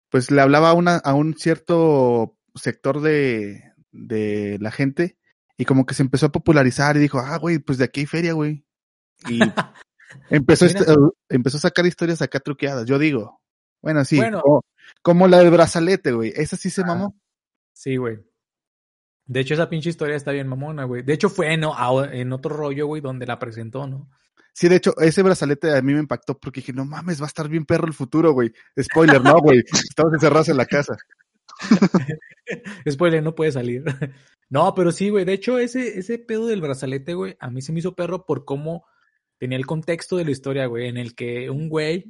pues le hablaba a, una, a un cierto sector de, de la gente y como que se empezó a popularizar y dijo, ah, güey, pues de aquí hay feria, güey. Y empezó, este- uh, empezó a sacar historias acá truqueadas. Yo digo, bueno, sí, Bueno. como, como la del brazalete, güey. Esa sí se mamó. Sí, güey. De hecho, esa pinche historia está bien mamona, güey. De hecho, fue a- en otro rollo, güey, donde la presentó, ¿no? Sí, de hecho, ese brazalete a mí me impactó porque dije, no mames, va a estar bien perro el futuro, güey. Spoiler, no, güey. Estamos encerrados en la casa. Spoiler, no puede salir. No, pero sí, güey. De hecho, ese, ese pedo del brazalete, güey, a mí se me hizo perro por cómo tenía el contexto de la historia, güey, en el que un güey,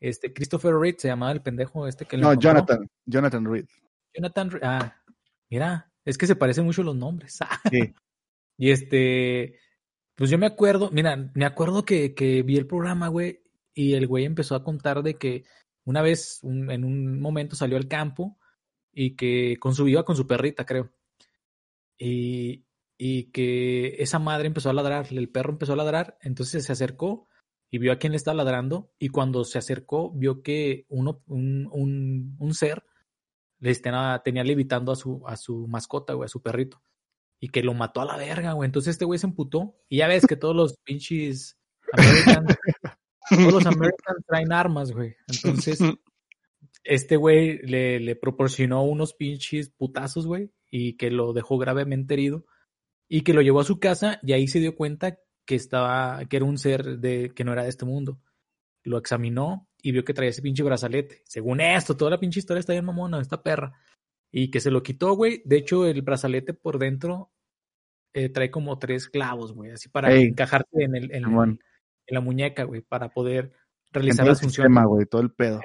este, Christopher Reed, se llamaba el pendejo este que No. Jonathan, Jonathan Reed. Jonathan Reed. Ah, mira, es que se parecen mucho los nombres. Sí. Y este, pues yo me acuerdo, mira, me acuerdo que, que vi el programa, güey, y el güey empezó a contar de que una vez, un- en un momento salió al campo y que con su iba con su perrita, creo. Y, y que esa madre empezó a ladrar, el perro empezó a ladrar, entonces se acercó y vio a quién le estaba ladrando y cuando se acercó vio que uno, un, un, un ser le tenía levitando a su, a su mascota, güey, a su perrito y que lo mató a la verga, güey. Entonces este güey se emputó. Y ya ves que todos los pinches Americans, todos los traen armas, güey. Entonces, este güey le, le proporcionó unos pinches putazos, güey, y que lo dejó gravemente herido. Y que lo llevó a su casa y ahí se dio cuenta que estaba, que era un ser de, que no era de este mundo. Lo examinó y vio que traía ese pinche brazalete. Según esto, toda la pinche historia está bien mamona, esta perra. Y que se lo quitó, güey. De hecho, el brazalete por dentro eh, trae como tres clavos, güey, así para Ey. encajarte en, el, en, el- Simón. en la muñeca, güey, para poder realizar las funciones. güey, todo el pedo.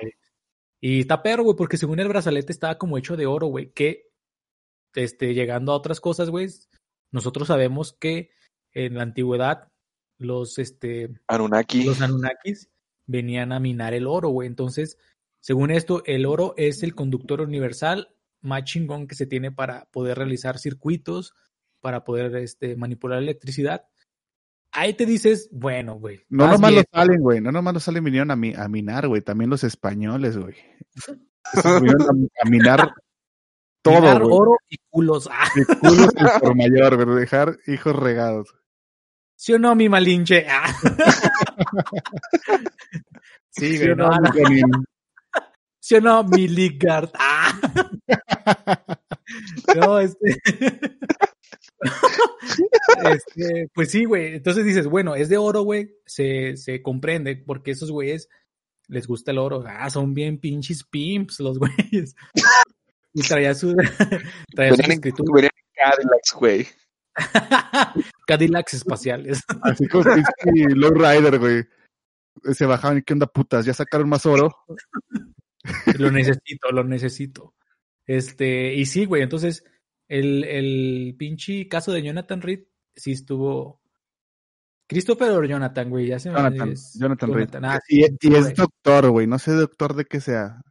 Y está perro, güey, porque según el brazalete estaba como hecho de oro, güey, que este, llegando a otras cosas, güey, nosotros sabemos que en la antigüedad los, este, Anunnaki. los Anunnakis venían a minar el oro, güey. Entonces, según esto, el oro es el conductor universal más chingón que se tiene para poder realizar circuitos, para poder este, manipular electricidad. Ahí te dices, bueno, güey. No nomás bien. los salen, güey. No nomás los salen vinieron a, mi- a minar, güey. También los españoles, güey. A, a minar todo, güey. oro y culos. Ah, De culos al por mayor, güey. Dejar hijos regados. ¿Sí o no, mi malinche? Ah. sí, ¿Sí o no, no, mi? ¿Sí o no, mi Ligard? Ah. No, este... Este, Pues sí, güey. Entonces dices, bueno, es de oro, güey. Se, se comprende porque esos güeyes les gusta el oro. Ah, son bien pinches pimps los güeyes. Y traía su, traía su escritura. Cadillacs, güey. Cadillacs espaciales. Así como Low Rider, güey. Se bajaban y qué onda putas, ya sacaron más oro. lo necesito, lo necesito. Este, y sí, güey, entonces el, el pinche caso de Jonathan Reed sí estuvo. Christopher o Jonathan, güey, ya se me Jonathan, Jonathan Reed. Ah, Y, sí, y es doctor, güey. No sé doctor de qué sea.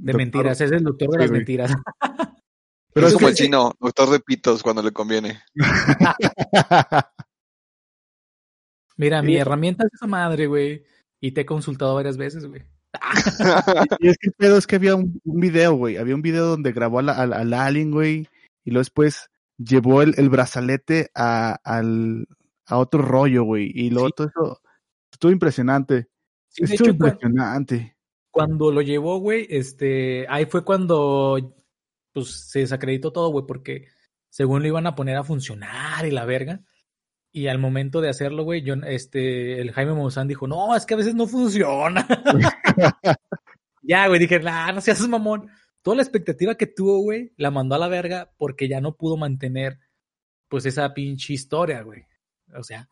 De Doctor- mentiras, es el doctor de Sí, las mentiras. Pero es es como el chino, doctor de pitos cuando le conviene. Mira, mi herramienta es esa madre, güey, y te he consultado varias veces, güey. Y es que el pedo es que había un, un video, güey. Había un video donde grabó al, al, al alien, güey. Y luego después llevó el, el brazalete a, al, a otro rollo, güey. Y luego Sí. todo eso estuvo impresionante. Sí, estuvo hecho, impresionante. Cuando lo llevó, güey, este, ahí fue cuando pues se desacreditó todo, güey, porque según lo iban a poner a funcionar y la verga. Y al momento de hacerlo, güey, yo, este, el Jaime Maussan dijo, no, es que a veces no funciona. ya, güey, dije, nah, no seas mamón. Toda la expectativa que tuvo, güey, la mandó a la verga porque ya no pudo mantener, pues, esa pinche historia, güey. O sea,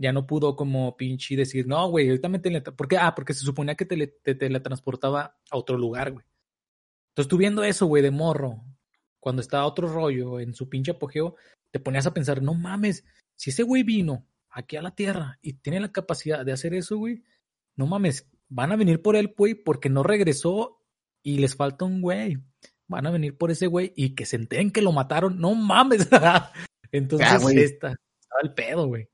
ya no pudo como pinche decir, no, güey, ahorita me teletra... ¿Por qué? Ah, porque se suponía que tele- te teletransportaba a otro lugar, güey. Entonces tú viendo eso, güey, de morro, cuando estaba otro rollo en su pinche apogeo, te ponías a pensar, no mames, si ese güey vino aquí a la Tierra y tiene la capacidad de hacer eso, güey, no mames, van a venir por él, güey, porque no regresó y les falta un güey. Van a venir por ese güey y que se enteren que lo mataron, no mames. Entonces, Ya, esta, estaba el pedo, güey.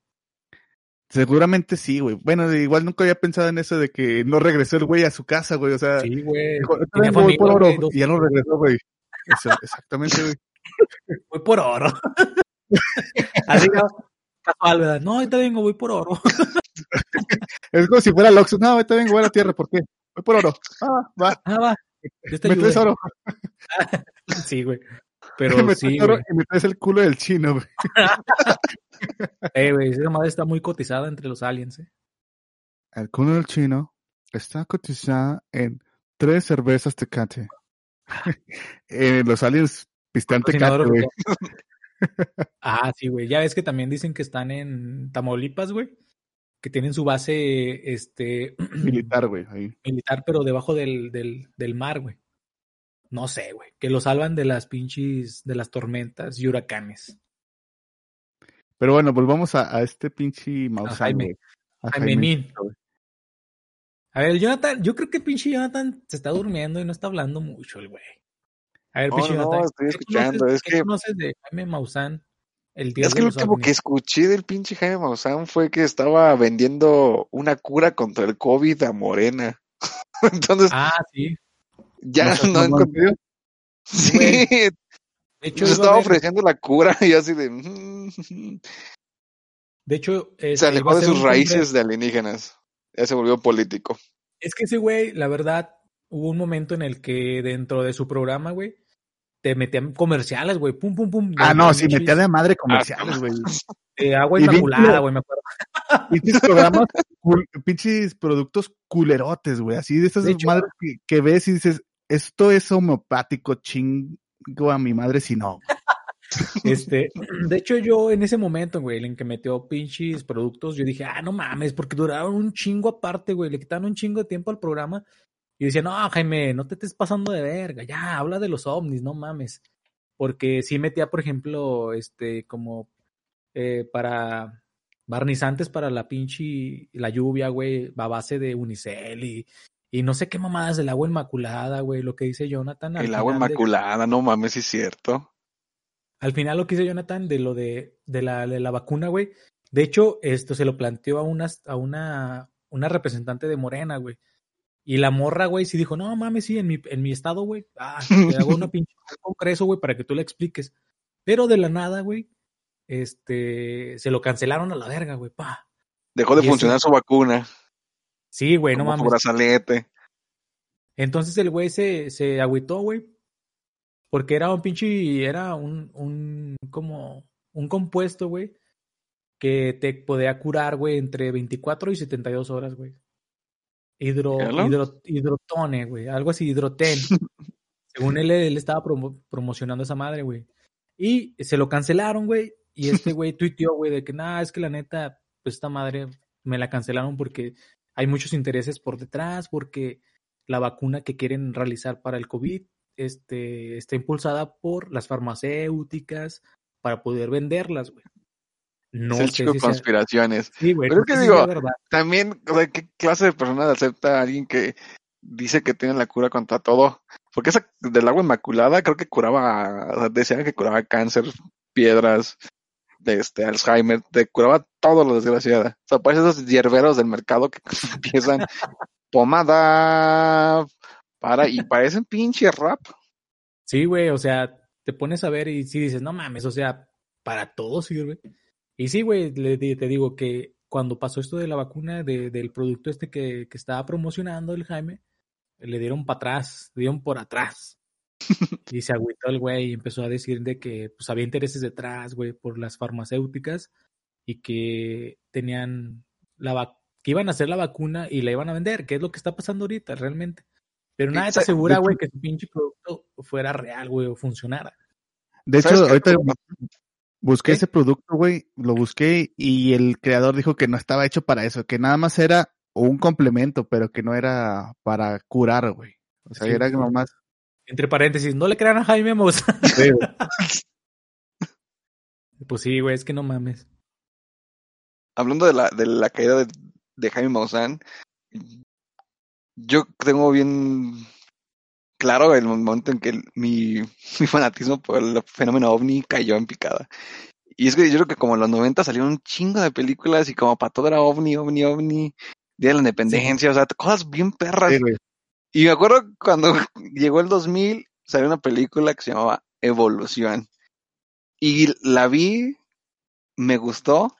Seguramente sí, güey. Bueno, igual nunca había pensado en eso de que no regresó el güey a su casa, güey. O sea, Sí, güey. dijo, "Ahorita Tenía vengo, voy por oro", güey, y ya no regresó, güey. Eso, exactamente, güey. voy por oro. Así no, casual, ¿verdad? No, ahorita vengo, voy por oro. Es como si fuera Lox. No, ahorita vengo a la tierra, ¿por qué? Voy por oro. Ah, va. Ah, va. Yo te Me traes oro. Sí, güey. Pero me sí, traes oro güey. y me traes el culo del chino, güey. Eh, güey, esa madre está muy cotizada entre los aliens, eh. El culo del chino está cotizada en tres cervezas Tecate. eh, los aliens pistean Tecate, güey. Ah, sí, güey. Ya ves que también dicen que están en Tamaulipas, güey. Que tienen su base, este, Militar, güey. militar, pero debajo del, del, del mar, güey. No sé, güey. Que lo salvan de las pinches, de las tormentas y huracanes. Pero bueno, volvamos a, a este pinche Jaime. güey. A Jaimenín. Jaimenín, güey. A ver, Jonathan, yo creo que pinche Jonathan se está durmiendo y no está hablando mucho el güey. A ver, No, pinche no, no, Jonathan. estoy ¿qué escuchando, conoces- es qué que- conoces de Jaime Maussan, el Es que lo último que escuché del pinche Jaime Maussan fue que estaba vendiendo una cura contra el COVID a Morena. Entonces, Ah, sí. ya ¿No no encontré. Sí, De hecho, se estaba haber- ofreciendo la cura y así de. mm, de hecho, Se este, iba alejó de sus raíces de alienígenas. Ya se volvió político. Es que ese güey, la verdad, hubo un momento en el que dentro de su programa, güey, te metían comerciales, güey, pum, pum, pum. Ah, no, sí, metía de madre comerciales, güey. de agua Y bien inmaculada, güey, me acuerdo. pinches programas, cul- pinches productos culerotes, güey. Así de esas De hecho- madres que, que ves y dices, esto es homeopático, chingo a mi madre si no. Este, de hecho, yo en ese momento, güey, en que metió pinches productos, yo dije, ah, no mames, porque duraron un chingo aparte, güey, le quitaron un chingo de tiempo al programa. Y decía, no, Jaime, no te estés pasando de verga, ya, habla de los ovnis, no mames. Porque sí metía, por ejemplo, este, como eh, para barnizantes para la pinche, la lluvia, güey, a base de unicel y, y no sé qué mamadas del agua inmaculada, güey, lo que dice Jonathan. El agua de- inmaculada, no mames, sí es cierto. al final lo que dice Jonathan de lo de, de, la, de la vacuna, güey. De hecho, esto se lo planteó a una, a una, una representante de Morena, güey. Y la morra, güey, sí dijo, no mames, sí, en mi, en mi estado, güey. Ah, te hago una pinche congreso, güey, para que tú le expliques. Pero de la nada, güey, este, se lo cancelaron a la verga, güey, pa. Dejó de Y ese- funcionar su vacuna. Sí, güey, no mames. brazalete. Entonces el güey se, se agüitó, güey. Porque era un pinche, era un, un, como, un compuesto, güey, que te podía curar, güey, entre 24 y 72 horas, güey. Hidro, hidro, hidrotone, güey, algo así, hidroten. Según él, él estaba promo- promocionando esa madre, güey. Y se lo cancelaron, güey. Y este güey tuiteó, güey, de que nada, es que la neta, pues esta madre me la cancelaron porque hay muchos intereses por detrás, porque la vacuna que quieren realizar para el COVID este, está impulsada por las farmacéuticas para poder venderlas, güey. No es el chico si sea- conspiraciones. Sí, güey, Pero es que digo, sea. También, o sea, ¿qué clase de persona acepta a alguien que dice que tiene la cura contra todo? Porque esa del agua inmaculada creo que curaba, o sea, decían que curaba cáncer, piedras, de este, Alzheimer, te curaba todo lo desgraciada. O sea, parece esos hierberos del mercado que empiezan pomada para y parecen pinche rap. Sí, güey, o sea, te pones a ver y sí dices, no mames, o sea, para todo sirve. Y sí, güey, te digo que cuando pasó esto de la vacuna, de- del producto este que, que estaba promocionando el Jaime, le dieron para atrás, le dieron por atrás. Y se agüitó el güey y empezó a decir de que pues había intereses detrás, güey, por las farmacéuticas y que tenían la que iban a hacer la vacuna y la iban a vender, que es lo que está pasando ahorita realmente. Pero nadie te asegura, güey, que su pinche producto fuera real, güey, o funcionara. De ¿Sabes hecho, qué? ahorita busqué ¿Qué? ese producto, güey, lo busqué y el creador dijo que no estaba hecho para eso, que nada más era un complemento, pero que no era para curar, güey. O sea, Sí, era nomás. Entre paréntesis, no le crean a Jaime Maussan. Sí, güey. pues sí, güey, es que no mames. hablando de la, de la caída de, de Jaime Maussan, yo tengo bien claro el momento en que el- mi, mi fanatismo por el fenómeno ovni cayó en picada. Y es que yo creo que como en los 90 salieron un chingo de películas y como para todo era ovni, ovni, ovni, Día de la Independencia, o sea, cosas bien perras. Sí, güey. Y me acuerdo cuando llegó el 2000, salió una película que se llamaba Evolución. Y la vi, me gustó,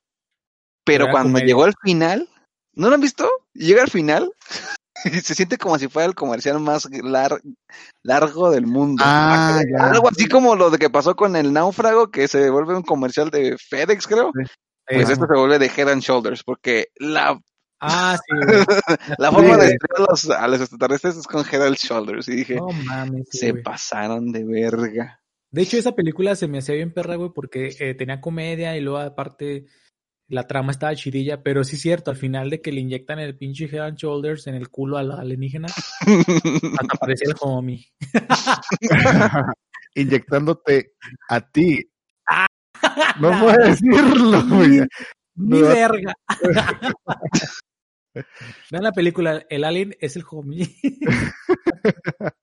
pero Era cuando comedia. llegó al final, ¿no lo han visto? Llega al final y se siente como si fuera el comercial más lar- largo del mundo. Ah, ya. Algo así como lo de que pasó con el náufrago, que se vuelve un comercial de FedEx, creo. Pues esto se vuelve de Head and Shoulders, porque la, Ah, sí, güey. la forma de destruir a los, a los extraterrestres es con Head and Shoulders. Y dije, No mames, sí, se güey. pasaron de verga. De hecho, esa película se me hacía bien perra, güey, porque eh, tenía comedia y luego aparte la trama estaba chidilla, pero sí es cierto, al final de que le inyectan el pinche Head and Shoulders en el culo al alienígena, hasta parecía el homie. Inyectándote a ti. Ah, No puedes decirlo, güey. Ni No. verga. Vean la película, el alien es el homie.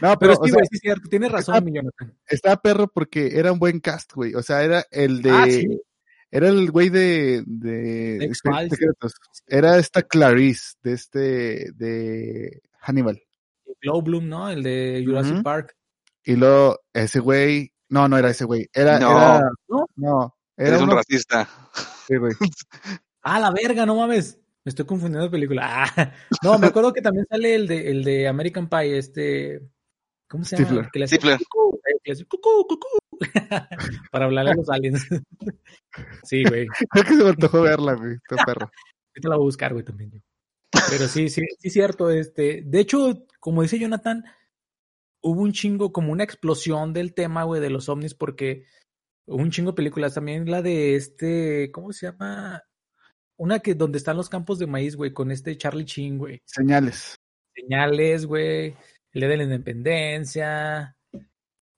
No, Pero pero, o sí, sea, güey, sí es cierto, tienes razón, mi Jonathan. estaba perro porque era un buen cast, güey. O sea, era el de. Ah, sí. Era el güey de. de secretos. Era esta Clarice, de este. de Hannibal. Glow Bloom, ¿no? El de Jurassic. Park. Y luego, ese güey. No, no era ese güey. Era. No. era- ¿No? no. Era Eres un racista. sí, güey. Ah, la verga, no mames. Me estoy confundiendo de película. Ah, no, me acuerdo que también sale el de, el de American Pie, este. ¿Cómo se llama? Stifler. Que le Stifler. cucú, cucú, cucú. Para hablarle a los aliens. sí, güey. Creo que se me antojó verla, güey. Está perro. Ahorita la voy a buscar, güey, también yo. Pero sí, sí, sí, es cierto. Este, de hecho, como dice Jonathan, hubo un chingo, como una explosión del tema, güey, de los ovnis, porque hubo un chingo de películas. También la de este, ¿cómo se llama? Una que donde están los campos de maíz, güey, con este Charlie Chin, güey. Señales. Señales, güey. El de la independencia.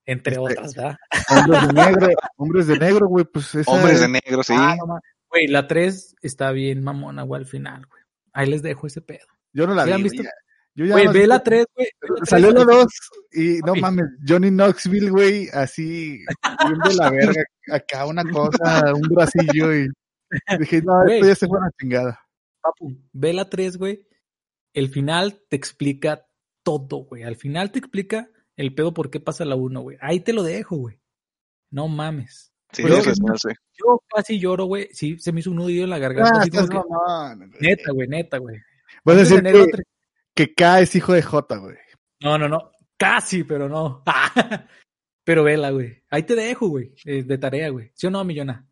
Entre Este, otras, ¿verdad? Hombres de negro. Hombres de negro, güey. Pues esa. Hombres de negro, sí. Ah, no Güey, la 3 está bien mamona, güey, al final, güey. Ahí les dejo ese pedo. Yo no la ¿Sí vi. han visto? ya. Yo ya Güey, ve la 3, güey. la Salió la güey. 2 y no mames, Johnny Knoxville, güey, así, bien de la verga, acá una cosa, un bracillo y dije, no, Güey. esto ya se fue a la chingada. Papu, ve la 3, güey. El final te explica todo, güey. Al final te explica el pedo por qué pasa la 1, güey. Ahí te lo dejo, güey. No mames. Sí, Pero- sí. Yo casi lloro, güey. Sí, se me hizo un nudillo en la garganta. Ah, así como que-. Neta, güey, neta, güey. Vas a decir que K es hijo de J, güey. No, no, no. Casi, pero no. pero vela, güey. Ahí te dejo, güey. eh, de tarea, güey. ¿Sí o no, Millona?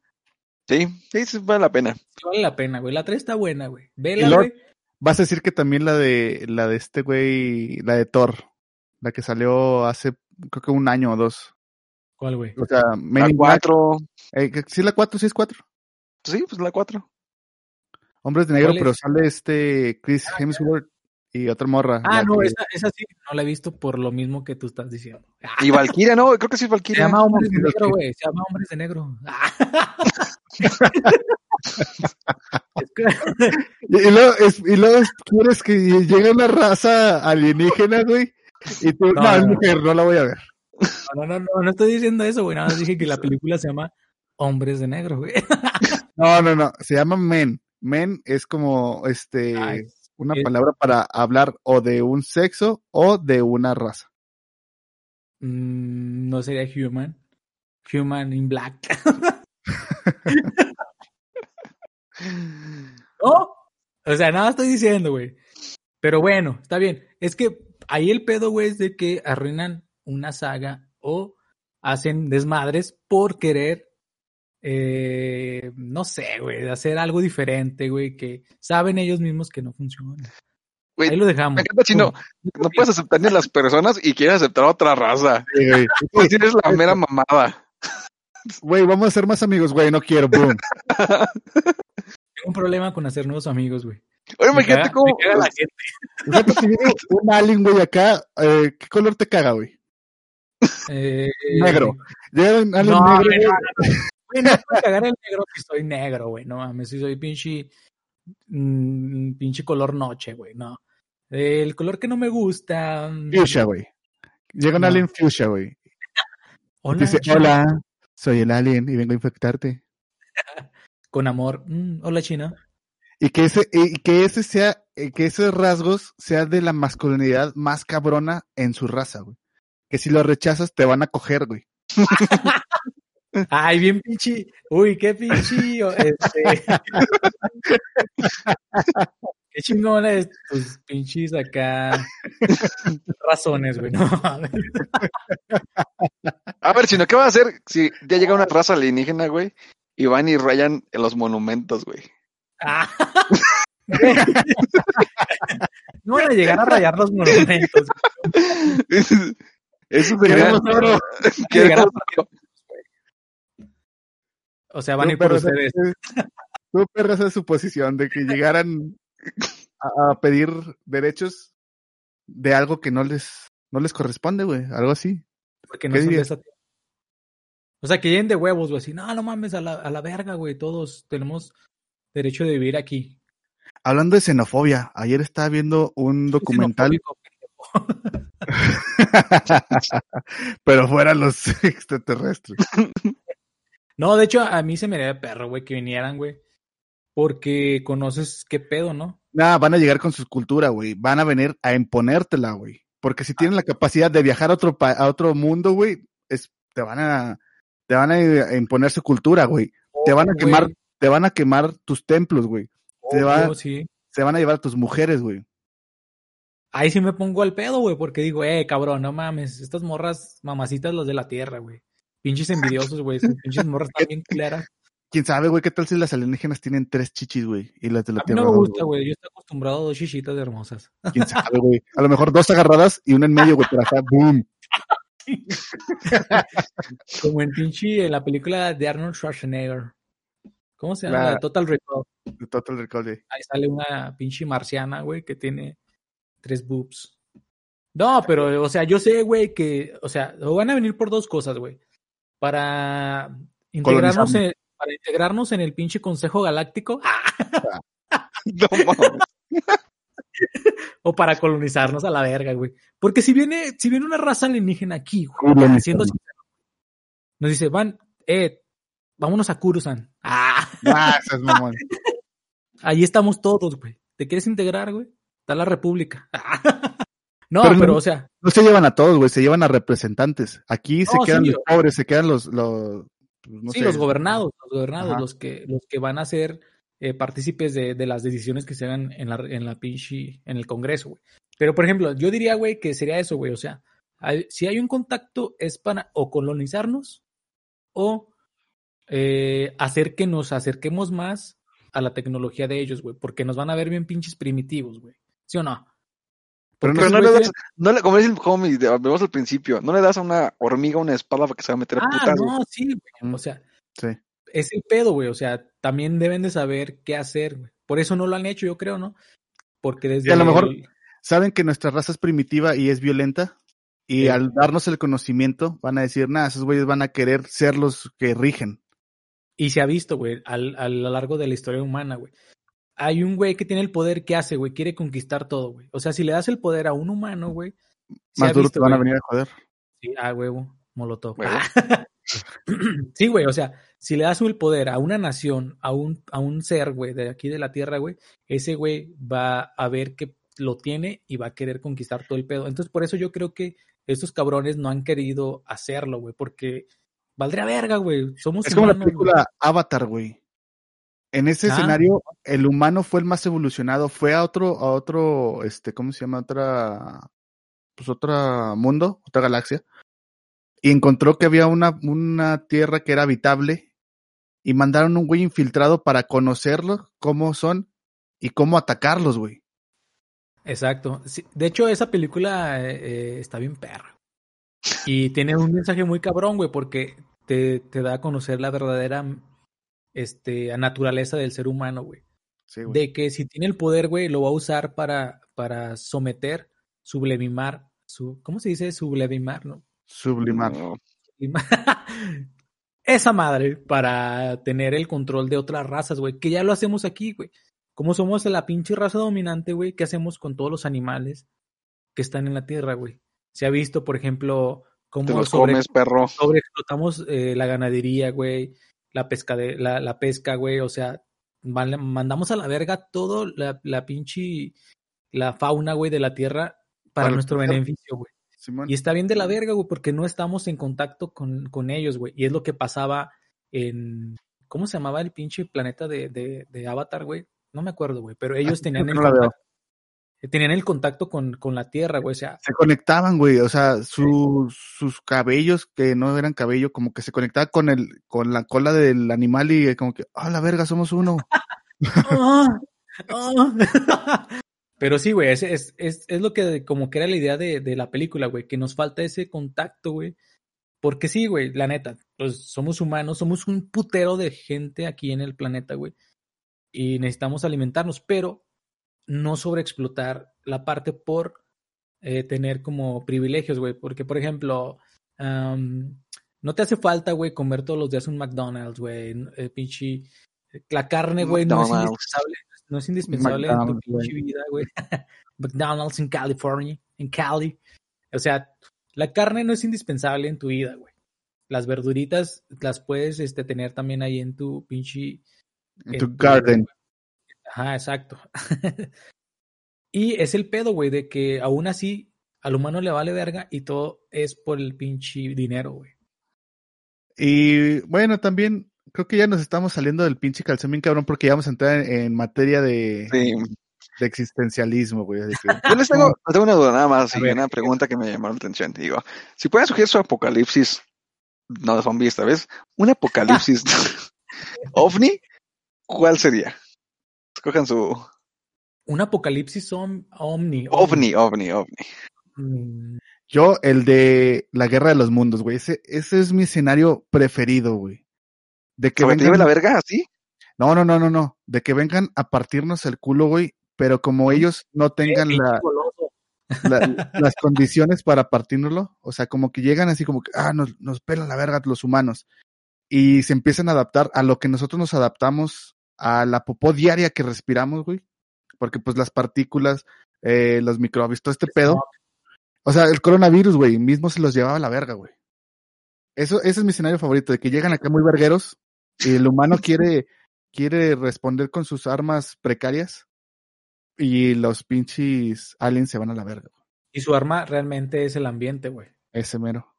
Sí, sí, sí, vale la pena. Sí vale la pena, güey. La 3 está buena, güey. Vela, luego- güey. Vas a decir que también la de, la de este güey, la de Thor, la que salió hace, creo que un año o dos. ¿Cuál, güey? O sea, Men La in Black, 4. eh, ¿sí la 4? ¿Sí es 4? Sí, pues la 4. Hombres de negro, ¿Cuál pero sale este Chris Hemsworth y otra morra. Ah, no, que- esa, esa sí no la he visto por lo mismo que tú estás diciendo. Ah, Y Valkyria, no, creo que sí es se Valkyria. llama Hombres de Negro, güey. Se llama Hombres de Negro. Ah. Y, y luego, es- y luego es- quieres que llegue una raza alienígena, güey. Y tú, no, No, es no. mujer, no la voy a ver. no, no, no, no estoy diciendo eso, güey. Nada más dije que la película se llama Hombres de Negro, güey. No, no, no. Se llama men. Men es como este Ay, una es- palabra para hablar o de un sexo o de una raza. Mm, no sería Human. Human in Black. ¿No? O sea, nada estoy diciendo, güey. Pero bueno, está bien. Es que ahí el pedo, güey, es de que arruinan una saga o hacen desmadres por querer, eh, no sé, güey, hacer algo diferente, güey, que saben ellos mismos que no funciona. Güey, Ahí lo dejamos. Me encanta chino. No puedes aceptar ni a las personas y quieres aceptar a otra raza. Sí, güey. Tú tienes la mera mamada. Güey, vamos a ser más amigos, güey. No quiero, boom. Tengo un problema con hacer nuevos amigos, güey. Oye, Me imagínate cómo. me la gente. Fíjate que viene un alien, güey, acá. eh, ¿Qué color te caga, güey? Eh, Negro. Llega un alien No, negro, güey, güey. no, no, no. Güey, no puedo cagar el negro si soy negro, güey. No mames, si soy pinche. mm, pinche color noche, güey. No. El color que no me gusta. mm, Fuchsia, güey. Llega un No. alien fuchsia, güey. Hola, Dice, hola, soy el alien y vengo a infectarte. Con amor. Mm, hola, China. Y que ese, y que ese sea, eh, que esos rasgos sea de la masculinidad más cabrona en su raza, güey. Que si lo rechazas te van a coger, güey. Ay, bien pinche. Uy, qué pinche. Este... qué chingona es tus pinches acá. Razones, güey. No mames. A ver, chino, ¿qué va a hacer si ya llega una raza alienígena, güey? Y van y rayan en los monumentos, güey. Ah. No van a llegar a rayar los monumentos. Eso Queremos sería. oro. Llegar a- Queremos- O sea, van a ir Tú, por ustedes. Tú, perro, esa es su posición de que llegaran a, a pedir derechos de algo que no les, no les corresponde, güey. Algo así. Porque no ¿Qué son de esa. O sea, que lleguen de huevos, güey. Así, no, no mames, a la, a la verga, güey. Todos tenemos derecho de vivir aquí. Hablando de xenofobia, ayer estaba viendo un documental, pero fuera los extraterrestres. No, de hecho, a mí se me haría de perro, güey, que vinieran, güey. Porque conoces qué pedo, ¿no? Nah, van a llegar con su cultura, güey. Van a venir a imponértela, güey. Porque si tienen la capacidad de viajar a otro pa- a otro mundo, güey, es te van a te van a imponer su cultura, güey. Te van a Güey, quemar, te van a quemar tus templos, güey. te va- obvio, sí. Se van a llevar a tus mujeres, güey. Ahí sí me pongo al pedo, güey, porque digo, eh, cabrón, no mames, estas morras mamacitas las de la tierra, güey. Pinches envidiosos, güey, pinches morras están bien culeras. Quién sabe, güey, qué tal si las alienígenas tienen tres chichis, güey, y las de la A mí tierra. no me gusta, güey, yo estoy acostumbrado a dos chichitas hermosas. Quién sabe, güey. A lo mejor dos agarradas y una en medio, güey, para acá, boom. Como en pinche, en la película de Arnold Schwarzenegger. ¿Cómo se llama? La- La de Total Recall. De Total Recall, güey. Ahí sale una pinche marciana, güey, que tiene tres boobs. No, pero, o sea, yo sé, güey, que, o sea, van a venir por dos cosas, güey. Para integrarnos en, para integrarnos en el pinche Consejo Galáctico. No o para colonizarnos a la verga, güey. Porque si viene, si viene una raza alienígena aquí, güey, sincero, nos dice, van, eh, vámonos a Kurusan. Ah, Ah, mamón. ahí estamos todos, güey. ¿Te quieres integrar, güey? Está la República. no, Pero pero, no- o sea, No se llevan a todos, güey, se llevan a representantes. Aquí se No, quedan sí, los pobres, se quedan los, los pues, no sí, sé, los gobernados, los gobernados, Ajá. los que, los que van a ser eh, partícipes de, de las decisiones que se hagan en la, en la pinche, en el Congreso, güey. Pero, por ejemplo, yo diría, güey, que sería eso, güey. O sea, hay- si hay un contacto es para o colonizarnos o eh, hacer que nos acerquemos más a la tecnología de ellos, güey. Porque nos van a ver bien pinches primitivos, güey. ¿Sí o no? Pero no le das, no le, como dice el homie, vemos al principio, no le das a una hormiga una espada para que se va a meter a Ah, putas. no, sí, güey. O sea, Sí. es el pedo, güey. O sea, también deben de saber qué hacer, güey. Por eso no lo han hecho, yo creo, ¿no? Porque desde Sí, a lo mejor- el- Saben que nuestra raza es primitiva y es violenta. Y Sí. al darnos el conocimiento, van a decir, nada, esos güeyes van a querer ser los que rigen. Y se ha visto, güey, al, a lo largo de la historia humana, güey. Hay un güey que tiene el poder, ¿qué hace, güey? Quiere conquistar todo, güey. O sea, si le das el poder a un humano, güey. Más duro visto, te van a venir a joder. Sí, ah, huevo, molotov. Huevo. sí, güey, o sea, si le das el poder a una nación, a un, a un ser, güey, de aquí de la Tierra, güey, ese güey va a ver que lo tiene y va a querer conquistar todo el pedo. Entonces, por eso yo creo que estos cabrones no han querido hacerlo, güey, porque valdría verga, güey. Somos Es como la humanos, güey. película Avatar, güey. En ese Ah. escenario, el humano fue el más evolucionado, fue a otro, a otro, este, ¿cómo se llama? Otra, pues otro mundo, otra galaxia, y encontró que había una, una tierra que era habitable, y mandaron un güey infiltrado para conocerlos, cómo son, y cómo atacarlos, güey. Exacto. Sí, de hecho, esa película eh, eh, está bien perra. Y tiene un mensaje muy cabrón, güey, porque te, te da a conocer la verdadera este, naturaleza del ser humano, güey. Sí, güey. De que si tiene el poder, güey, lo va a usar para, para someter, sublimar, su, ¿cómo se dice? Sublimar, ¿no? Sublimar. No. Sublimar. Esa madre para tener el control de otras razas, güey, que ya lo hacemos aquí, güey. Como somos la pinche raza dominante, güey, ¿qué hacemos con todos los animales que están en la tierra, güey? Se ha visto, por ejemplo, cómo Te los sobre- comes, perro. sobreexplotamos eh, la ganadería, güey, la pesca de, la, la pesca, güey, o sea, mal- mandamos a la verga todo la, la pinche la fauna, güey, de la tierra para, Para nuestro beneficio, güey. Simón. Y está bien de la verga, güey, porque no estamos en contacto con, con ellos, güey. Y es lo que pasaba en. ¿Cómo se llamaba el pinche planeta de, de, de Avatar, güey? No me acuerdo, güey. Pero ellos tenían creo el, tenían el contacto con, con la Tierra, güey. O sea, se conectaban, güey, o sea, sus, sus cabellos que no eran cabello, como que se conectaba con el, con la cola del animal y como que, ah, la verga, somos uno. ¡Ah! ¡Ah! Pero sí, güey, es, es, es, es lo que como que era la idea de, de la película, güey, que nos falta ese contacto, güey. Porque sí, güey, la neta, pues somos humanos, somos un putero de gente aquí en el planeta, güey. Y necesitamos alimentarnos, pero no sobreexplotar la parte por eh, tener como privilegios, güey. Porque, por ejemplo, no te hace falta, güey, comer todos los días un McDonald's, güey. eh, pinche. La carne, güey, no es indispensable. No es indispensable en tu pinche vida, güey. McDonald's en California, en Cali. O sea, la carne no es indispensable en tu vida, güey. Las verduritas las puedes este, tener también ahí en tu pinche. En en tu garden. Ajá, exacto. y es el pedo, güey, de que aún así al humano le vale verga y todo es por el pinche dinero, güey. Y bueno, también creo que ya nos estamos saliendo del pinche calzón bien cabrón porque ya vamos a entrar en, en materia de, Sí. de existencialismo, güey. así que- Yo les tengo, les tengo una duda nada más A y ver, una pregunta que me llamó la atención. Digo, si pueden sugerir su apocalipsis, no de zombies esta vez, un apocalipsis ovni, ¿cuál sería? Escojan su Un apocalipsis om- omni. ovni, ovni, ovni. Mm, Yo, el de la guerra de los mundos, güey. Ese, ese es mi escenario preferido, güey. De que ¿Que me vengan... lleve la verga así? No, no, no, no, no. De que vengan a partirnos el culo, güey. Pero como ellos no tengan la- las condiciones para partírnoslo, o sea, como que llegan así como que, ah, nos, nos pelan la verga los humanos. y se empiezan a adaptar a lo que nosotros nos adaptamos a la popó diaria que respiramos, güey. Porque pues las partículas, eh, los microbios, todo este pedo. O sea, el coronavirus, güey, mismo se los llevaba a la verga, güey. Eso, ese es mi escenario favorito, de que llegan acá muy vergueros y el humano quiere, quiere responder con sus armas precarias y los pinches aliens se van a la verga. Y su arma realmente es el ambiente, güey. Ese mero.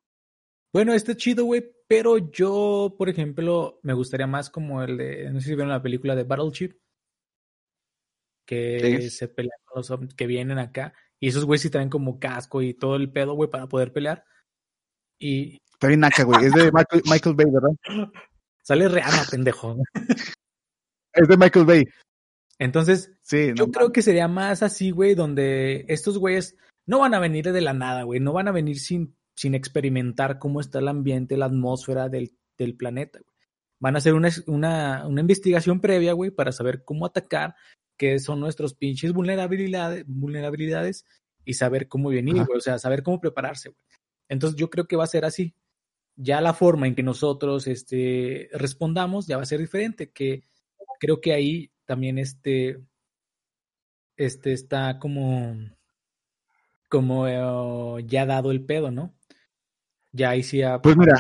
Bueno, este chido, güey, pero yo, por ejemplo, me gustaría más como el de, no sé si vieron la película de Battleship, que Sí. se pelean con los ovnis que vienen acá, y esos güeyes sí traen como casco y todo el pedo, güey, para poder pelear. Y Está bien naca, güey. Es de Michael, Michael Bay, ¿verdad? sale Rihanna, pendejo. Es de Michael Bay. Entonces, Sí, Yo no creo que sería más así, güey, donde estos güeyes no van a venir de la nada, güey, no van a venir sin, sin experimentar cómo está el ambiente, la atmósfera del, del planeta. güey. Van a hacer una, una, una investigación previa, güey, para saber cómo atacar, qué son nuestros pinches vulnerabilidades, vulnerabilidades y saber cómo venir, Ajá. güey, o sea, saber cómo prepararse, güey. Entonces yo creo que va a ser así. Ya la forma en que nosotros este, respondamos ya va a ser diferente, que creo que ahí también este, este está como, como eh, ya dado el pedo, ¿no? Ya ahí sí ya- Pues mira,